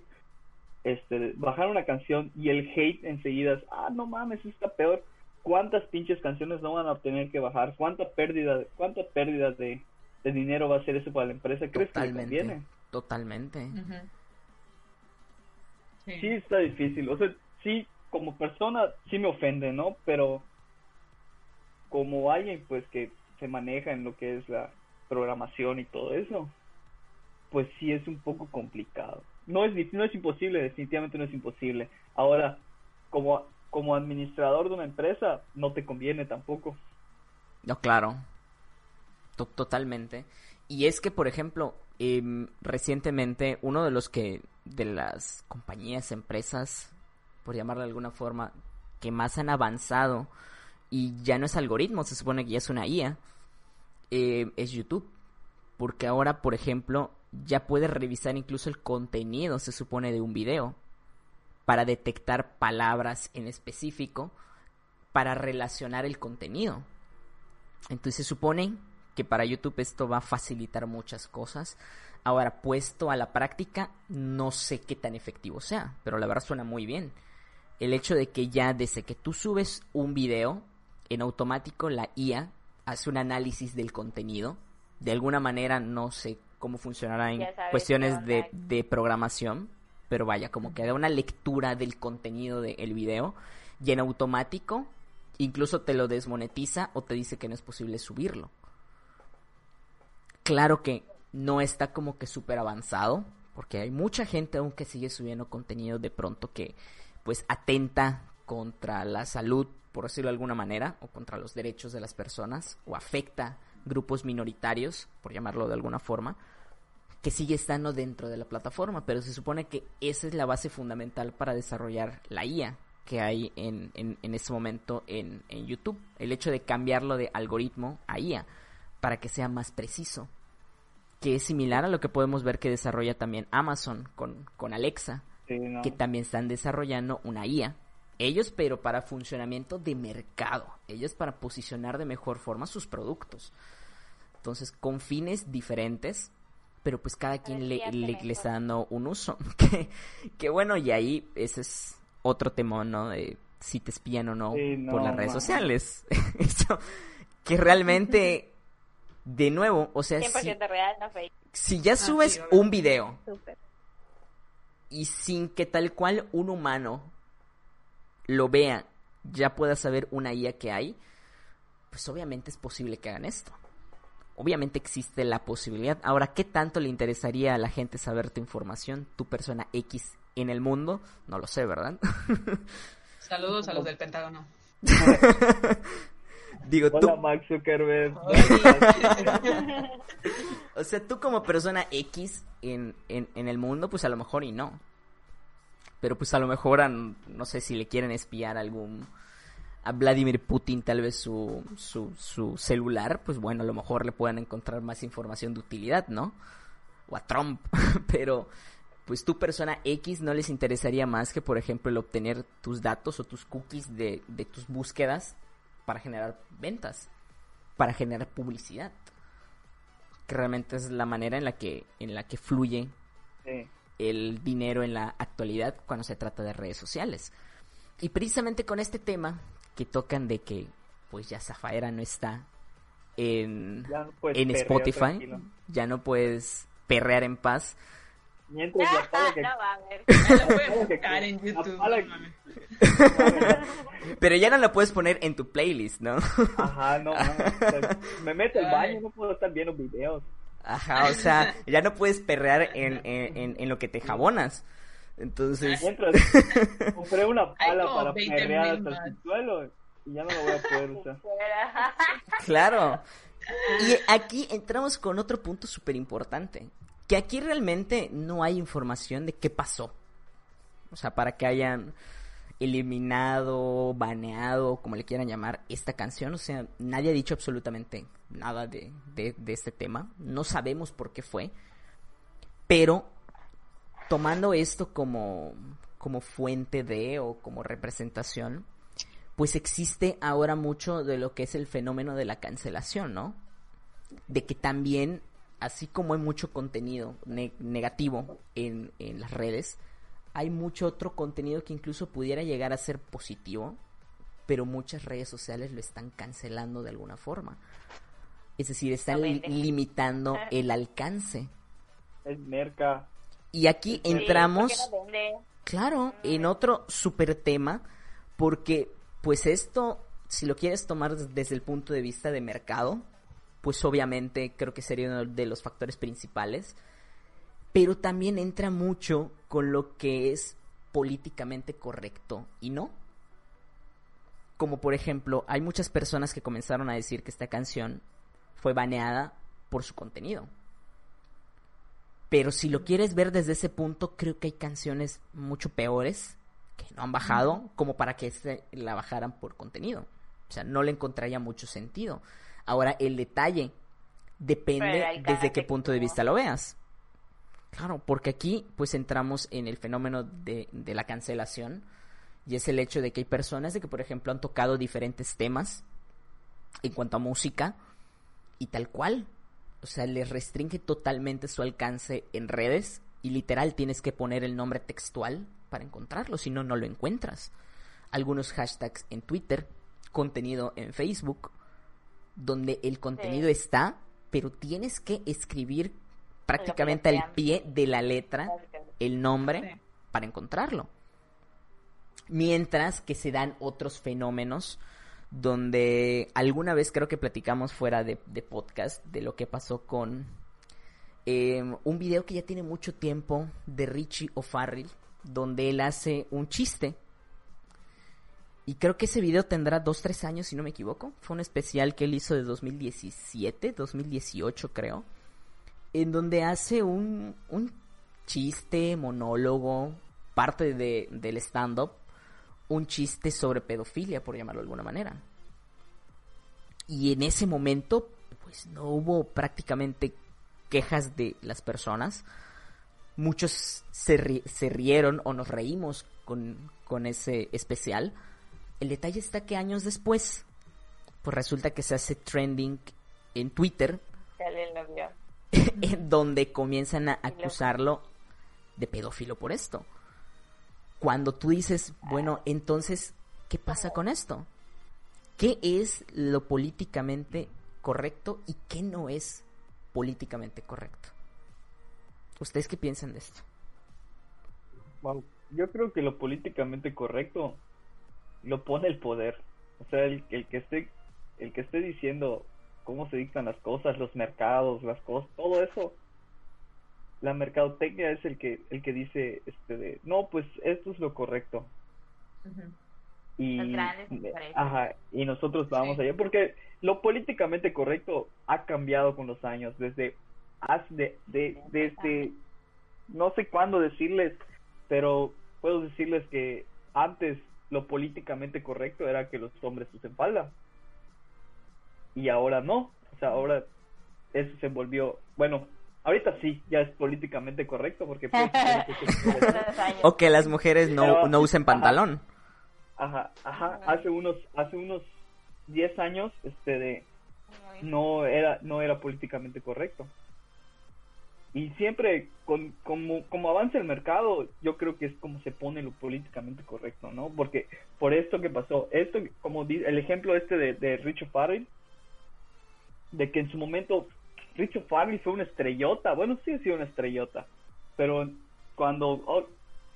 este, bajar una canción y el hate enseguida es, ah, no mames, está peor. ¿Cuántas pinches canciones no van a tener que bajar? ¿Cuánta pérdida, cuánta pérdida de, de dinero va a ser eso para la empresa? ¿Crees que le Totalmente. conviene? Totalmente. Ujú. Sí. Sí, está difícil. O sea, sí, como persona, sí me ofende, ¿no? Pero como alguien, pues, que se maneja en lo que es la programación y todo eso, pues sí es un poco complicado. No es, no es imposible, definitivamente no es imposible. Ahora, como, como administrador de una empresa, no te conviene tampoco. No, claro. To- totalmente. Y es que, por ejemplo, em, recientemente uno de los que, de las compañías, empresas, por llamarle de alguna forma, que más han avanzado y ya no es algoritmo, se supone que ya es una IA, eh, es YouTube. Porque ahora, por ejemplo, ya puedes revisar incluso el contenido, se supone, de un video para detectar palabras en específico para relacionar el contenido. Entonces se supone que para YouTube esto va a facilitar muchas cosas. Ahora, puesto a la práctica, no sé qué tan efectivo sea, pero la verdad suena muy bien. El hecho de que ya desde que tú subes un video, en automático la IA hace un análisis del contenido. De alguna manera, no sé cómo funcionará en cuestiones de, programación, pero vaya, como que da una lectura del contenido del video y en automático incluso te lo desmonetiza o te dice que no es posible subirlo. Claro que no está como que súper avanzado, porque hay mucha gente aún que sigue subiendo contenido de pronto que pues atenta contra la salud, por decirlo de alguna manera, o contra los derechos de las personas, o afecta grupos minoritarios, por llamarlo de alguna forma, que sigue estando dentro de la plataforma, pero se supone que esa es la base fundamental para desarrollar la IA que hay en, en, en momento en, en YouTube. El hecho de cambiarlo de algoritmo a IA para que sea más preciso. Que es similar a lo que podemos ver que desarrolla también Amazon con, con Alexa, Sí, ¿no? que también están desarrollando una IA. Ellos, pero para funcionamiento de mercado. Ellos para posicionar de mejor forma sus productos. Entonces, con fines diferentes, pero pues cada quien le, le- le está dando un uso. que, que bueno, y ahí ese es otro tema, ¿no? De si te espían o no, Sí, por las redes man. sociales. Eso, que realmente, de nuevo, o sea, si, 100% real, no fake. si ya sí, subes un video y sin que tal cual un humano lo vea, ya pueda saber una IA que hay, pues obviamente es posible que hagan esto. Obviamente existe la posibilidad. Ahora, ¿qué tanto le interesaría a la gente saber tu información, tu persona X en el mundo? No lo sé, ¿verdad? Saludos a los del Pentágono. Digo, tú, Hola, Max Zuckerberg. o sea, tú como persona X en, en, en el mundo, pues a lo mejor y no. Pero pues a lo mejor, a- no sé si le quieren espiar a algún... A Vladimir Putin tal vez su, su, su celular, pues bueno, a lo mejor le puedan encontrar más información de utilidad, ¿no? O a Trump, pero pues tu persona X no les interesaría más que, por ejemplo, el obtener tus datos o tus cookies de, de tus búsquedas para generar ventas, para generar publicidad que realmente es la manera en la que en la que fluye Sí. el dinero en la actualidad cuando se trata de redes sociales. Y precisamente con este tema que tocan de que pues ya Zafaera no está en, Ya no puedes en Spotify, tranquilo. ya no puedes perrear en paz. Mientras la pala que... no va a ver. Ya lo pueden buscar en YouTube. la pala. Pero ya no la puedes poner en tu playlist, ¿no? Ajá, no, sea, me meto al baño, no puedo estar viendo videos. Ajá, o sea, ya no puedes perrear en, en, en- en lo que te jabonas. Entonces, Mientras compré una pala para 20 perrear hasta más. el suelo y ya no lo voy a poder usar. Claro. Y aquí entramos con otro punto súper importante. Que aquí realmente no hay información de qué pasó. O sea, para que hayan eliminado, baneado, como le quieran llamar, esta canción. O sea, nadie ha dicho absolutamente nada de, de, este tema. No sabemos por qué fue. Pero tomando esto como, como fuente de o como representación, pues existe ahora mucho de lo que es el fenómeno de la cancelación, ¿no? De que también así como hay mucho contenido negativo en, en las redes, hay mucho otro contenido que incluso pudiera llegar a ser positivo, pero muchas redes sociales lo están cancelando de alguna forma. Es decir, están limitando el alcance. Es merca. Y aquí entramos, claro, en otro super tema, porque pues esto, si lo quieres tomar desde el punto de vista de mercado, pues obviamente creo que sería uno de los factores principales, pero también entra mucho con lo que es políticamente correcto y no. Como por ejemplo, hay muchas personas que comenzaron a decir que esta canción fue baneada por su contenido. Pero si lo quieres ver desde ese punto, creo que hay canciones mucho peores que no han bajado como para que se la bajaran por contenido. O sea, no le encontraría mucho sentido. Ahora, el detalle depende desde qué punto de vista lo veas. Claro, porque aquí pues entramos en el fenómeno de, de la cancelación y es el hecho de que hay personas de que por ejemplo han tocado diferentes temas en cuanto a música y tal cual. O sea, les restringe totalmente su alcance en redes y literal tienes que poner el nombre textual para encontrarlo, si no, no lo encuentras. Algunos hashtags en Twitter, contenido en Facebook, donde el contenido está, pero tienes que escribir prácticamente al pie de la letra el nombre para encontrarlo. Mientras que se dan otros fenómenos donde alguna vez creo que platicamos fuera de, podcast de lo que pasó con em, un video que ya tiene mucho tiempo de Richie O'Farrell, donde él hace un chiste. Y creo que ese video tendrá dos, tres años, si no me equivoco. Fue un especial que él hizo de 2017, 2018 creo. En donde hace un, un chiste, monólogo, parte de, del stand-up un chiste sobre pedofilia, por llamarlo de alguna manera. Y en ese momento, pues no hubo prácticamente quejas de las personas. Muchos se, rieron o nos reímos con, con ese especial. El detalle está que años después, pues resulta que se hace trending en Twitter. donde comienzan a acusarlo de pedófilo por esto cuando tú dices, bueno, entonces, ¿qué pasa con esto? ¿Qué es lo políticamente correcto y qué no es políticamente correcto? ¿Ustedes qué piensan de esto? Bueno, yo creo que lo políticamente correcto lo pone el poder. O sea, el, el que esté el que esté diciendo cómo se dictan las cosas, los mercados, las cosas, todo eso. La mercadotecnia es el que el que dice este de no pues esto es lo correcto y ajá, y nosotros vamos allá porque lo políticamente correcto ha cambiado con los años desde de, de, desde no sé cuándo decirles pero puedo decirles que antes lo políticamente correcto era que los hombres usen falda y ahora no o sea ahora eso se volvió bueno Ahorita sí, ya es políticamente correcto porque... Pues, o que las mujeres no, no usen pantalón. Ajá, ajá, hace unos, hace unos 10 años, este, de, no era, no era políticamente correcto. Y siempre, con, como, como avanza el mercado, yo creo que es como se pone lo políticamente correcto, ¿no? Porque por esto que pasó, esto, como el ejemplo este de, de Richard Farrell, de que en su momento Richard Farley fue una estrellota. Bueno, sí ha sido una estrellota. Pero cuando. Oh,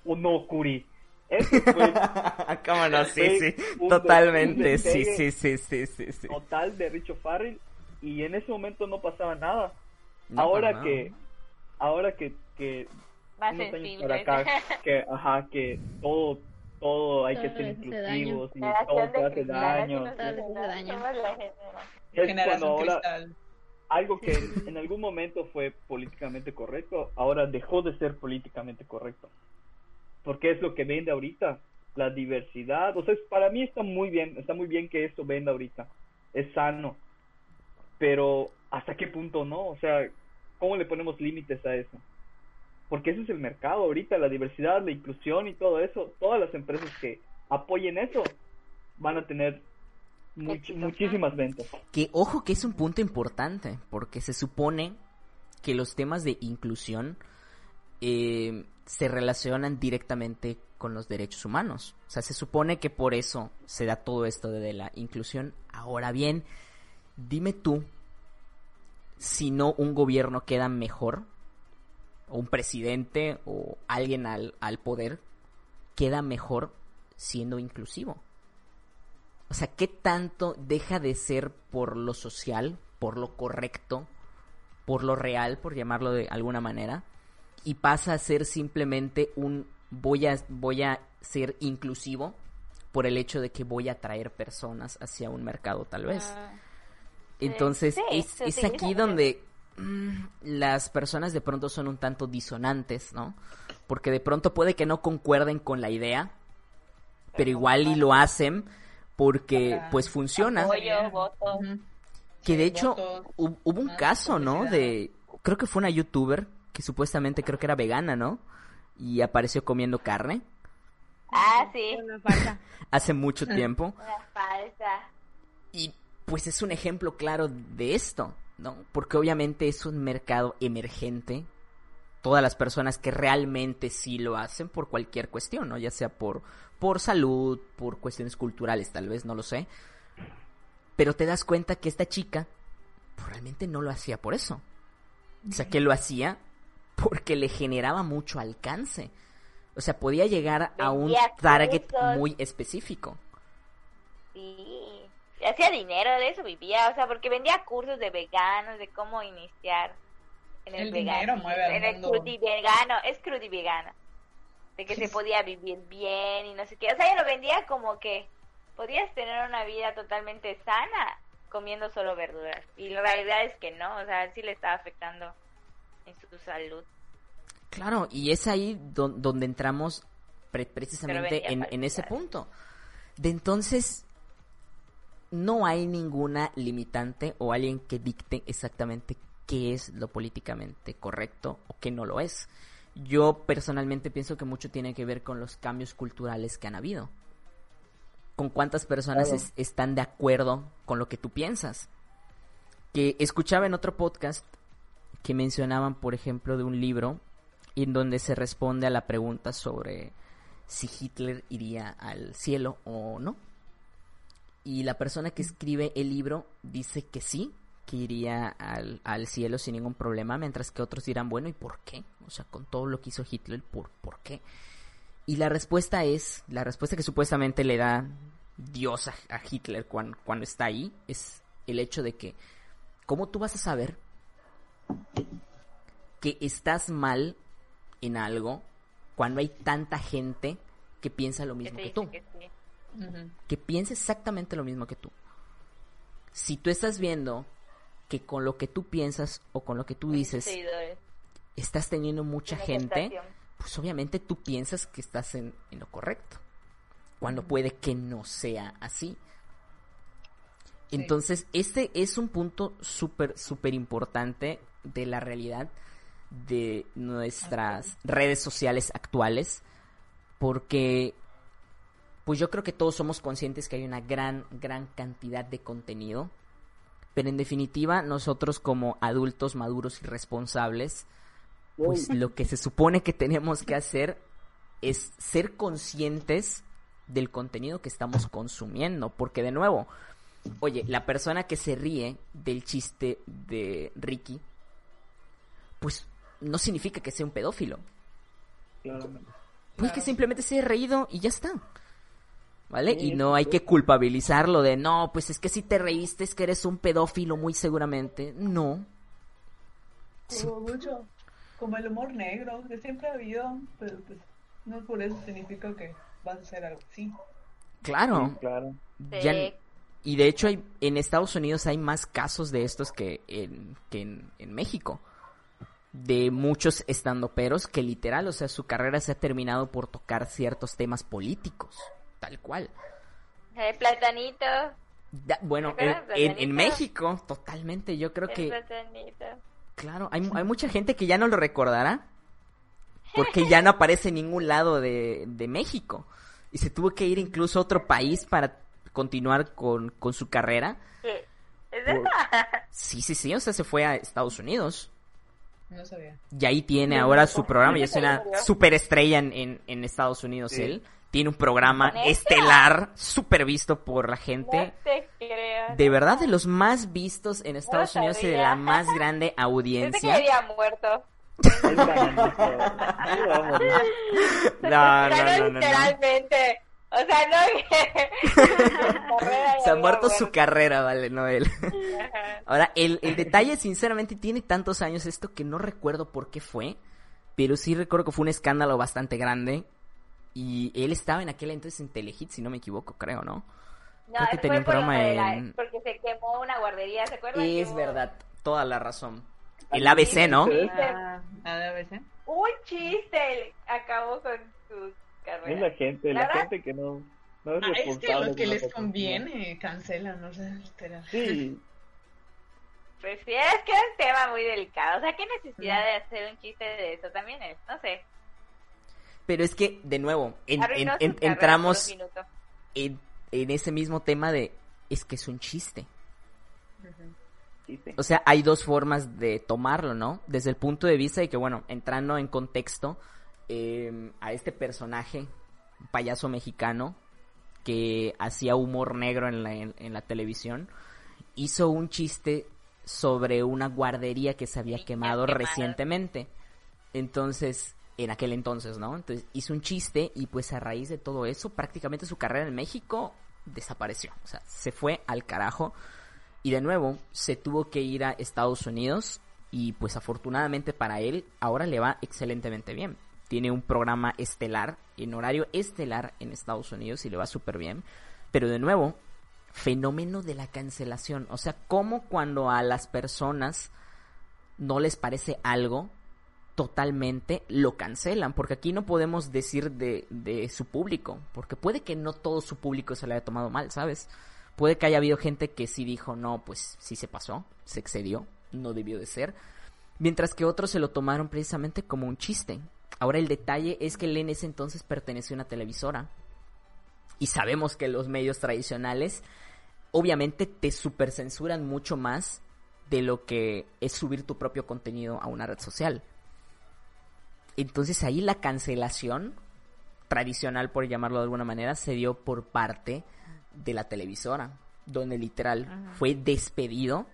oh no, Curi. Eso fue. ¿Cómo no? Sí, sí. Totalmente. Sí, sí, sí, sí, sí, Total de Richard Farrell. Y en ese momento no pasaba nada. ahora que. Ahora que. que Más sensible. Acá, que, ajá, que todo todo hay que ser inclusivos y todo te hace daño. Es cuando ahora, algo que en algún momento fue políticamente correcto, ahora dejó de ser políticamente correcto. Porque es lo que vende ahorita, la diversidad. O sea, para mí está muy bien, está muy bien que esto venda ahorita. Es sano. Pero, ¿hasta qué punto no? O sea, ¿cómo le ponemos límites a eso? Porque ese es el mercado ahorita, la diversidad, la inclusión y todo eso. Todas las empresas que apoyen eso van a tener muchísimas ventas. Que ojo que es un punto importante, porque se supone que los temas de inclusión eh, se relacionan directamente con los derechos humanos. O sea, se supone que por eso se da todo esto de la inclusión. Ahora bien, dime tú si no un gobierno queda mejor, o un presidente o alguien al, al poder queda mejor siendo inclusivo. O sea, ¿qué tanto deja de ser por lo social, por lo correcto, por lo real, por llamarlo de alguna manera, y pasa a ser simplemente un voy a, voy a ser inclusivo por el hecho de que voy a atraer personas hacia un mercado tal vez? Ah, Entonces sí, es, es aquí donde las personas de pronto son un tanto disonantes, ¿no? Porque de pronto puede que no concuerden con la idea, pero igual y lo hacen porque pues funciona. Apoyo, voto. Que de Sí, hecho hubo un más caso, ¿no? De creo que fue una youtuber que supuestamente creo que era vegana, ¿no? Y apareció comiendo carne Ah, sí, hace mucho tiempo. una falsa. Y pues es un ejemplo claro de esto, ¿no? Porque obviamente es un mercado emergente. Todas las personas que realmente sí lo hacen por cualquier cuestión, ¿no? Ya sea por, por salud, por cuestiones culturales, tal vez, no lo sé. Pero te das cuenta que esta chica pues, realmente no lo hacía por eso. O sea, que lo hacía porque le generaba mucho alcance. O sea, podía llegar a un target muy específico. Sí, hacía dinero de eso, vivía, o sea, porque vendía cursos de veganos, de cómo iniciar en el, El dinero veganismo, mueve al en el mundo. crudivegano, es crudivegano, de que se podía vivir bien y no sé qué, o sea, ella lo vendía como que podías tener una vida totalmente sana comiendo solo verduras, y la realidad es que no, o sea, sí le estaba afectando en su salud. Claro, y es ahí don- donde entramos pre- precisamente en, en ese punto. De entonces, no hay ninguna limitante o alguien que dicte exactamente qué es lo políticamente correcto o qué no lo es. Yo personalmente pienso que mucho tiene que ver con los cambios culturales que han habido. Con cuántas personas es- están de acuerdo con lo que tú piensas. Que escuchaba en otro podcast que mencionaban, por ejemplo, de un libro en donde se responde a la pregunta sobre si Hitler iría al cielo o no. Y la persona que escribe el libro dice que sí, que iría al, al cielo sin ningún problema, mientras que otros dirán, bueno, ¿y por qué? O sea, con todo lo que hizo Hitler, ¿por, por qué? Y la respuesta es, la respuesta que supuestamente le da Dios a, a Hitler cuando, cuando está ahí, es el hecho de que, ¿cómo tú vas a saber que estás mal en algo cuando hay tanta gente que piensa lo mismo que tú? que sí. Que piense exactamente lo mismo que tú. Si tú estás viendo que con lo que tú piensas o con lo que tú dices estás teniendo mucha gente, pues obviamente tú piensas que estás en, en lo correcto. Cuando puede que no sea así. Entonces, este es un punto súper, súper importante de la realidad de nuestras redes sociales actuales. Porque, pues yo creo que todos somos conscientes que hay una gran, gran cantidad de contenido. Pero en definitiva, nosotros como adultos maduros y responsables, pues lo que se supone que tenemos que hacer es ser conscientes del contenido que estamos consumiendo. Porque de nuevo, oye, la persona que se ríe del chiste de Ricky, pues no significa que sea un pedófilo. Claramente. Pues que Claro. simplemente se haya reído y ya está. ¿Vale? Sí, y no hay que culpabilizarlo de, no, pues es que si te reíste es que eres un pedófilo muy seguramente. No. Sí. Como mucho, como el humor negro, que siempre ha habido, pero pues no por eso significa que vas a hacer algo así. Claro. Sí, claro. Ya- y de hecho hay, en Estados Unidos hay más casos de estos que en, que en, en México. De muchos estandoperos que literal, o sea, su carrera se ha terminado por tocar ciertos temas políticos. Tal cual. El platanito. Da- bueno, ¿Te en, Platanito? México, totalmente. Yo creo El que, platanito. claro, hay, hay mucha gente que ya no lo recordará. Porque ya no aparece en ningún lado de, de México. Y se tuvo que ir incluso a otro país para continuar con, con su carrera. Sí. ¿Es Por- eso? Sí, sí, sí, o sea, se fue a Estados Unidos. No sabía. Y ahí tiene ahora su programa y es una superestrella en, en, en Estados Unidos Sí. él. Tiene un programa estelar, super visto por la No gente. te creo. De verdad, de los más vistos en Estados Unidos y de la más grande Pensé que audiencia. había muerto. No, no, no, no, no. literalmente. O sea, no Se ha muerto su carrera, vale, no. Ajá. Ahora, el, el detalle, sinceramente, tiene tantos años esto que no recuerdo por qué fue, pero sí recuerdo que fue un escándalo bastante grande. Y él estaba en aquel entonces en Telehit, si no me equivoco, creo, ¿no? No, Creo que tenía un programa de la- en- Porque se quemó una guardería, ¿se acuerdan? Es verdad, toda la razón. El ABC, ¿no? Sí. Ah, a ver, ¿sí? Un chiste acabó con su carrera. Es la gente, La la gente que no, no es Ah, es que lo que les conviene cancelan, no sé, espera. Sí, Pues sí, es que es un tema muy delicado. O sea, ¿qué necesidad de hacer un chiste de eso? También es, no sé. Pero es que, de nuevo, en- en- en- entramos en, ese mismo tema de, es que es un chiste. O sea, hay dos formas de tomarlo, ¿no? Desde el punto de vista de que, bueno, entrando en contexto, eh, a este personaje, un payaso mexicano, que hacía humor negro en la, en, la televisión, hizo un chiste sobre una guardería que se había quemado recientemente. Entonces, en aquel entonces, ¿no? Entonces hizo un chiste y pues a raíz de todo eso, prácticamente su carrera en México desapareció. O sea, se fue al carajo. Y de nuevo, se tuvo que ir a Estados Unidos y pues afortunadamente para él ahora le va excelentemente bien. Tiene un programa estelar, en horario estelar en Estados Unidos y le va súper bien. Pero de nuevo, fenómeno de la cancelación. O sea, como cuando a las personas no les parece algo, totalmente lo cancelan. Porque aquí no podemos decir de, su público. Porque puede que no todo su público se le haya tomado mal, ¿sabes? Puede que haya habido gente que sí dijo, no, pues sí se pasó, se excedió, no debió de ser. Mientras que otros se lo tomaron precisamente como un chiste. Ahora el detalle es que él en ese entonces perteneció a una televisora. Y sabemos que los medios tradicionales obviamente te supercensuran mucho más de lo que es subir tu propio contenido a una red social. Entonces ahí la cancelación tradicional, por llamarlo de alguna manera, se dio por parte de la televisora, donde literal fue despedido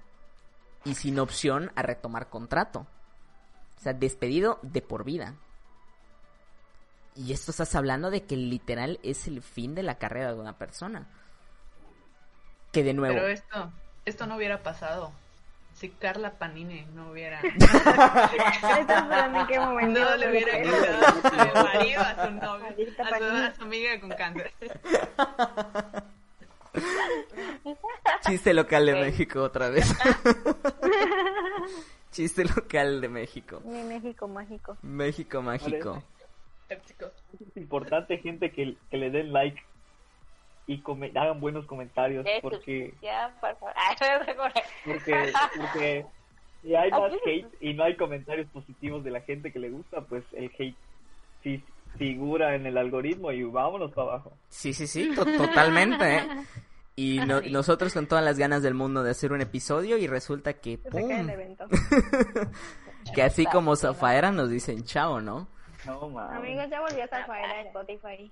y sin opción a retomar contrato. O sea, despedido de por vida. Y esto estás hablando de que literal es el fin de la carrera de una persona. Que de nuevo... Pero esto, esto no hubiera pasado si Carla Panini no hubiera... Estoy esperando en qué momento. No le hubiera quitado el marido a su novio, Maldita a su, a su amiga con cáncer. Chiste local de. México otra vez. Chiste local de México. Mi México mágico. México mágico. Es importante, gente, que, que le den like y hagan buenos comentarios porque Ya, por favor. Porque porque si hay más hate y no hay comentarios positivos de la gente que le gusta, pues el hate sí figura en el algoritmo y vámonos para abajo. Sí, sí, sí, to- totalmente. ¿eh? Y no- nosotros con todas las ganas del mundo de hacer un episodio y resulta que, Se cae el ¡pum! evento. que así como Zafaera nos dicen chao, ¿no? No, mames. Amigos, ya volvió a Zafaera en Spotify.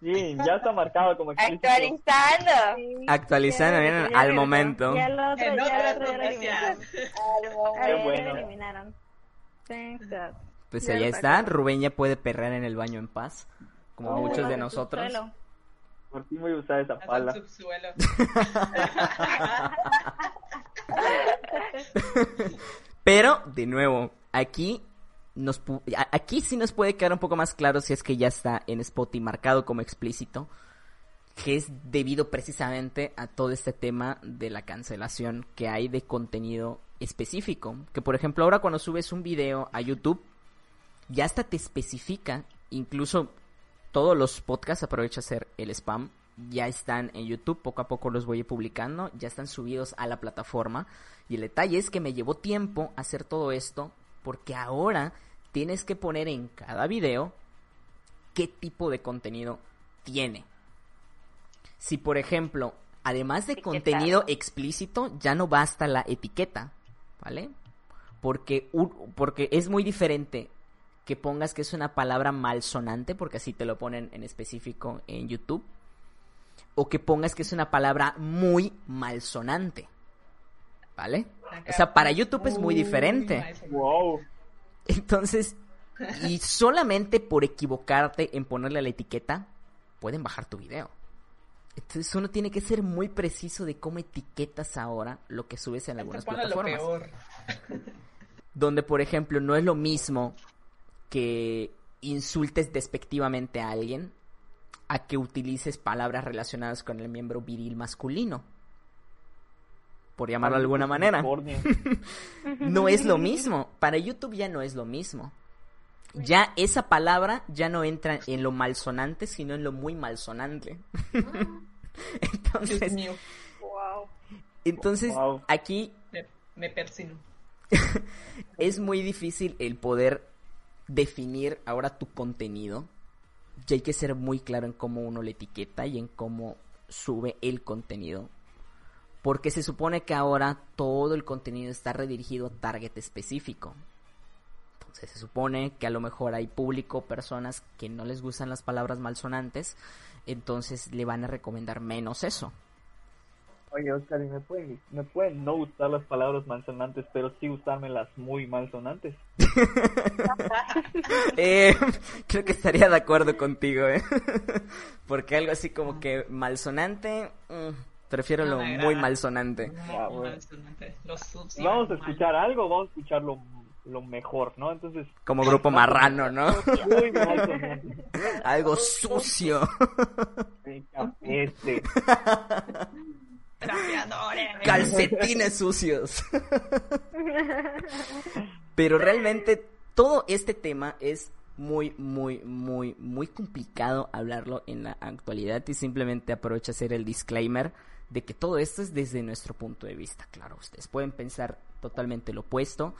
Sí, ya está marcado como explícito. Actualizando. Sí, Actualizando bien ya al regresó. momento. Ya el otro, ya otro lo. Al momento. Ayer bueno. lo eliminaron. Thanks God. Pues lo está. Rubén ya puede perrear en el baño en paz, como Oh, muchos de nosotros. subsuelo. Por fin voy a usar esa pala. subsuelo. Pero, de nuevo, aquí nos aquí sí nos puede quedar un poco más claro si es que ya está en Spotify marcado como explícito, que es debido precisamente a todo este tema de la cancelación que hay de contenido específico. Que por ejemplo ahora cuando subes un video a YouTube, ya hasta te especifica, incluso todos los podcasts, aprovecho a hacer el spam, ya están en YouTube, poco a poco los voy a ir publicando, ya están subidos a la plataforma. Y el detalle es que me llevó tiempo hacer todo esto, porque ahora tienes que poner en cada video qué tipo de contenido tiene. Si por ejemplo, además de Etiquetado. contenido explícito, ya no basta la etiqueta, ¿vale? Porque, porque es muy diferente que pongas que es una palabra malsonante, porque así te lo ponen en específico en YouTube, o que pongas que es una palabra muy malsonante. ¿Vale? O sea, para YouTube es muy diferente. Wow. Entonces, y solamente por equivocarte en ponerle la etiqueta, pueden bajar tu video. Entonces uno tiene que ser muy preciso de cómo etiquetas ahora lo que subes en algunas pone lo plataformas. peor. Donde, por ejemplo, no es lo mismo que insultes despectivamente a alguien a que utilices palabras relacionadas con el miembro viril masculino. Por llamarlo de alguna manera. No es lo mismo. Para YouTube ya no es lo mismo. Ya esa palabra ya no entra en lo malsonante, sino en lo muy malsonante. Dios entonces, mío, Wow. entonces Wow. aquí me, me persino. es muy difícil el poder definir ahora tu contenido. Y hay que ser muy claro en cómo uno le etiqueta y en cómo sube el contenido. Porque se supone que ahora todo el contenido está redirigido a target específico. Entonces se supone que a lo mejor hay público, personas que no les gustan las palabras malsonantes, entonces le van a recomendar menos eso. Oye, Oscar, ¿y me pueden, me pueden no gustar las palabras malsonantes, pero sí gustarme las muy malsonantes? Eh, creo que estaría de acuerdo contigo, ¿eh? Porque algo así como que malsonante, mm, prefiero No lo muy malsonante. Ah, Muy bueno. malsonante. Lo sucio, Vamos a mal. escuchar algo, vamos a escuchar lo, lo mejor, ¿no? Entonces, Como grupo marrano, ¿no? muy malsonante. Algo sucio. Este. Trapeadores. Calcetines sucios. Pero realmente todo este tema es muy, muy, muy, muy complicado hablarlo en la actualidad y simplemente aprovecho a hacer el disclaimer de que todo esto es desde nuestro punto de vista. Claro, ustedes pueden pensar totalmente lo opuesto,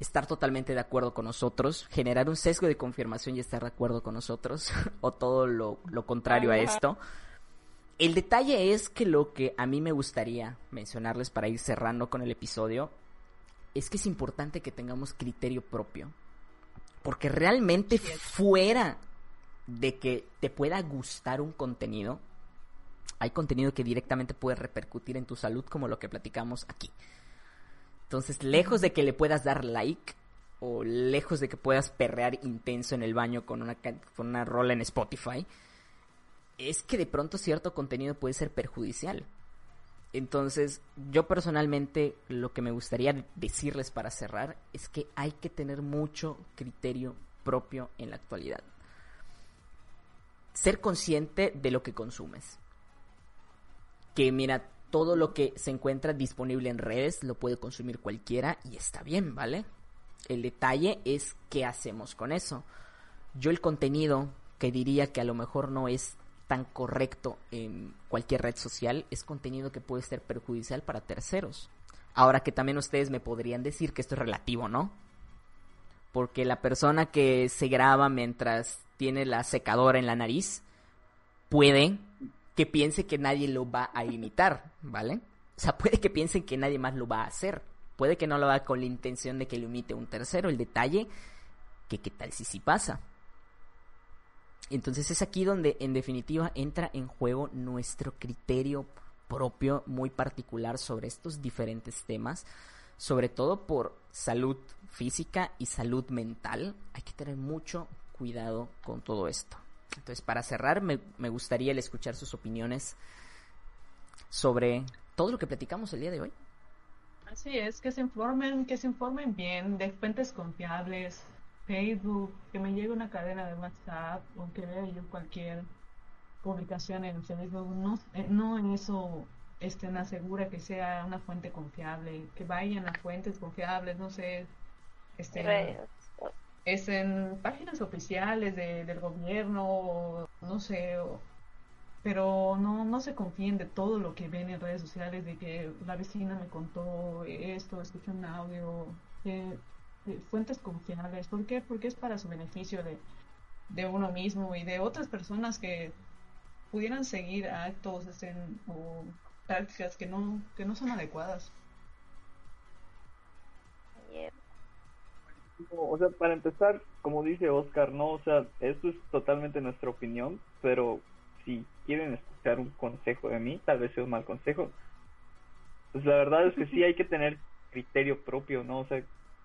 estar totalmente de acuerdo con nosotros, generar un sesgo de confirmación y estar de acuerdo con nosotros, o todo lo, lo contrario a esto. El detalle es que lo que a mí me gustaría mencionarles para ir cerrando con el episodio es que es importante que tengamos criterio propio. Porque realmente fuera de que te pueda gustar un contenido, hay contenido que directamente puede repercutir en tu salud como lo que platicamos aquí. Entonces, lejos de que le puedas dar like o lejos de que puedas perrear intenso en el baño con una, con una rola en Spotify, es que de pronto cierto contenido puede ser perjudicial. Entonces, yo personalmente lo que me gustaría decirles para cerrar es que hay que tener mucho criterio propio en la actualidad. Ser consciente de lo que consumes. Que mira, todo lo que se encuentra disponible en redes lo puede consumir cualquiera y está bien, ¿vale? El detalle es qué hacemos con eso. Yo el contenido que diría que a lo mejor no es tan correcto en cualquier red social es contenido que puede ser perjudicial para terceros. Ahora que también ustedes me podrían decir que esto es relativo, ¿no? Porque la persona que se graba mientras tiene la secadora en la nariz puede que piense que nadie lo va a imitar, ¿vale? O sea, puede que piensen que nadie más lo va a hacer. Puede que no lo haga con la intención de que lo imite un tercero. El detalle, que qué tal si sí pasa. Entonces es aquí donde en definitiva entra en juego nuestro criterio propio muy particular sobre estos diferentes temas, sobre todo por salud física y salud mental. Hay que tener mucho cuidado con todo esto. Entonces para cerrar me, me gustaría el escuchar sus opiniones sobre todo lo que platicamos el día de hoy. Así es, que se informen, que se informen bien de fuentes confiables, Facebook, que me llegue una cadena de WhatsApp o que vea yo cualquier publicación en Facebook, no, eh, no en eso estén asegura que sea una fuente confiable, que vayan a fuentes confiables, no sé, este, Redes. Es en páginas oficiales de- del gobierno, no sé, pero no, no se confíen de todo lo que ven en redes sociales, de que la vecina me contó esto, escuché un audio, de, fuentes confiables. ¿Por qué? Porque es para su beneficio de, de uno mismo y de otras personas que pudieran seguir actos o prácticas que no, que no son adecuadas. O sea, para empezar, como dice Oscar, no, o sea, esto es totalmente nuestra opinión, pero si quieren escuchar un consejo de mí, tal vez sea un mal consejo. Pues la verdad es que sí hay que tener criterio propio, ¿no? O sea,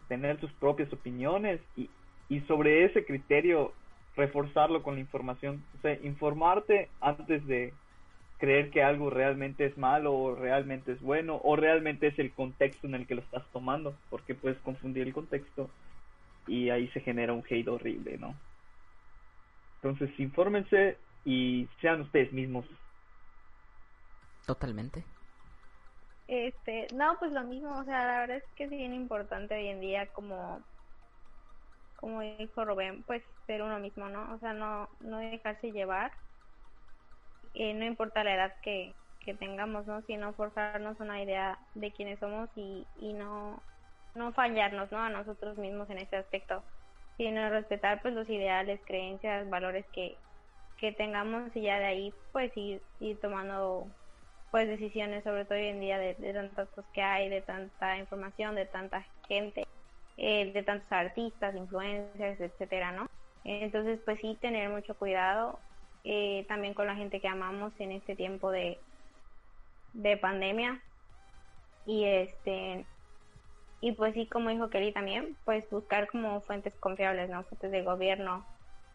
tener sus propias opiniones y, y sobre ese criterio reforzarlo con la información. O sea, informarte antes de creer que algo realmente es malo o realmente es bueno o realmente es el contexto en el que lo estás tomando, porque puedes confundir el contexto y ahí se genera un hate horrible, ¿no? Entonces, infórmense y sean ustedes mismos. Totalmente. Este, no, pues lo mismo, o sea, la verdad es que es bien importante hoy en día como como dijo Rubén, pues ser uno mismo, ¿no? O sea, no no dejarse llevar. Eh, no importa la edad que, que tengamos, ¿no? Sino forjarnos una idea de quiénes somos y, y no no fallarnos, ¿no? A nosotros mismos en ese aspecto, sino respetar pues los ideales, creencias, valores que que tengamos y ya de ahí pues ir, ir tomando pues decisiones, sobre todo hoy en día de, de tantas cosas que hay, de tanta información, de tanta gente, eh, de tantos artistas, influencers, etcétera, ¿no? Entonces, pues sí, tener mucho cuidado eh, también con la gente que amamos en este tiempo de, de pandemia. Y este, y pues sí, como dijo Kelly también, pues buscar como fuentes confiables, ¿no? Fuentes de gobierno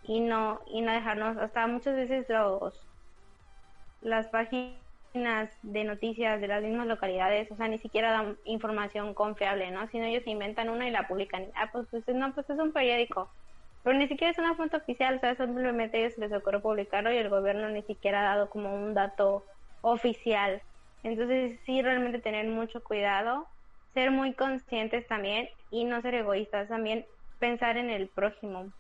y no, y no dejarnos, hasta muchas veces los, las páginas de noticias de las mismas localidades, o sea, ni siquiera dan información confiable, ¿no? Sino ellos inventan una y la publican. Ah, pues, pues no, pues es un periódico. Pero ni siquiera es una fuente oficial, o sea, simplemente ellos les ocurrió publicarlo y el gobierno ni siquiera ha dado como un dato oficial. Entonces, sí, realmente tener mucho cuidado, ser muy conscientes también y no ser egoístas, también pensar en el prójimo.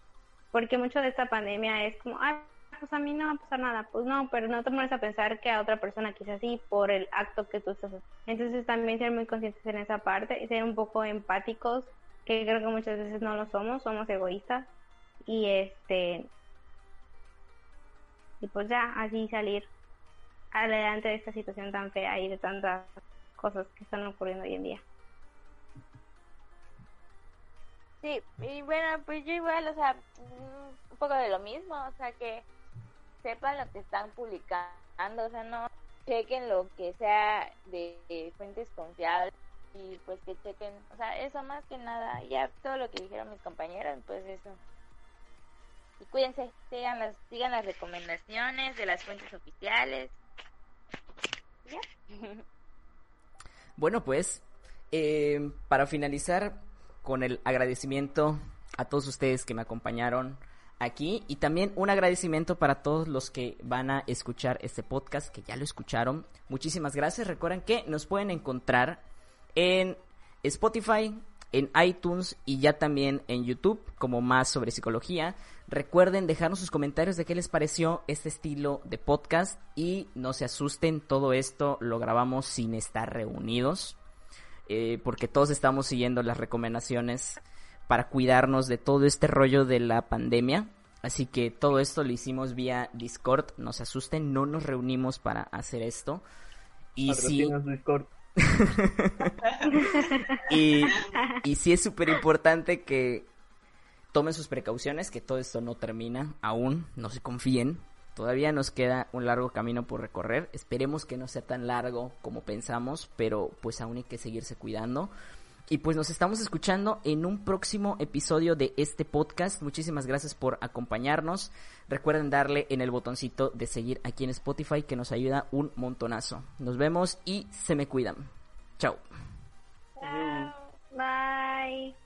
Porque mucho de esta pandemia es como, ay, pues a mí no va a pasar nada. Pues no, pero no te pones a pensar que a otra persona quizás sí por el acto que tú estás haciendo. Entonces también ser muy conscientes en esa parte y ser un poco empáticos, que creo que muchas veces no lo somos, somos egoístas. Y este y pues ya así salir adelante de esta situación tan fea y de tantas cosas que están ocurriendo hoy en día. Sí, y bueno, pues yo igual, o sea, mm, un poco de lo mismo, o sea, que sepan lo que están publicando, o sea, no chequen lo que sea de, fuentes confiables y pues que chequen, o sea, eso más que nada, ya todo lo que dijeron mis compañeros, pues eso. Y cuídense, sigan las, sigan las recomendaciones de las fuentes oficiales. Ya. Bueno, pues, eh, para finalizar con el agradecimiento a todos ustedes que me acompañaron aquí y también un agradecimiento para todos los que van a escuchar este podcast, que ya lo escucharon. Muchísimas gracias. Recuerden que nos pueden encontrar en Spotify, en iTunes y ya también en YouTube como más sobre psicología. Recuerden dejarnos sus comentarios de qué les pareció este estilo de podcast y no se asusten, todo esto lo grabamos sin estar reunidos eh, porque todos estamos siguiendo las recomendaciones para cuidarnos de todo este rollo de la pandemia. Así que todo esto lo hicimos vía Discord. No se asusten, no nos reunimos para hacer esto. Y sí, Discord. y, y sí es súper importante que tomen sus precauciones, que todo esto no termina aún, no se confíen. Todavía nos queda un largo camino por recorrer. Esperemos que no sea tan largo como pensamos, pero pues aún hay que seguirse cuidando. Y pues nos estamos escuchando en un próximo episodio de este podcast. Muchísimas gracias por acompañarnos. Recuerden darle en el botoncito de seguir aquí en Spotify que nos ayuda un montonazo. Nos vemos y se me cuidan. Chao. Bye.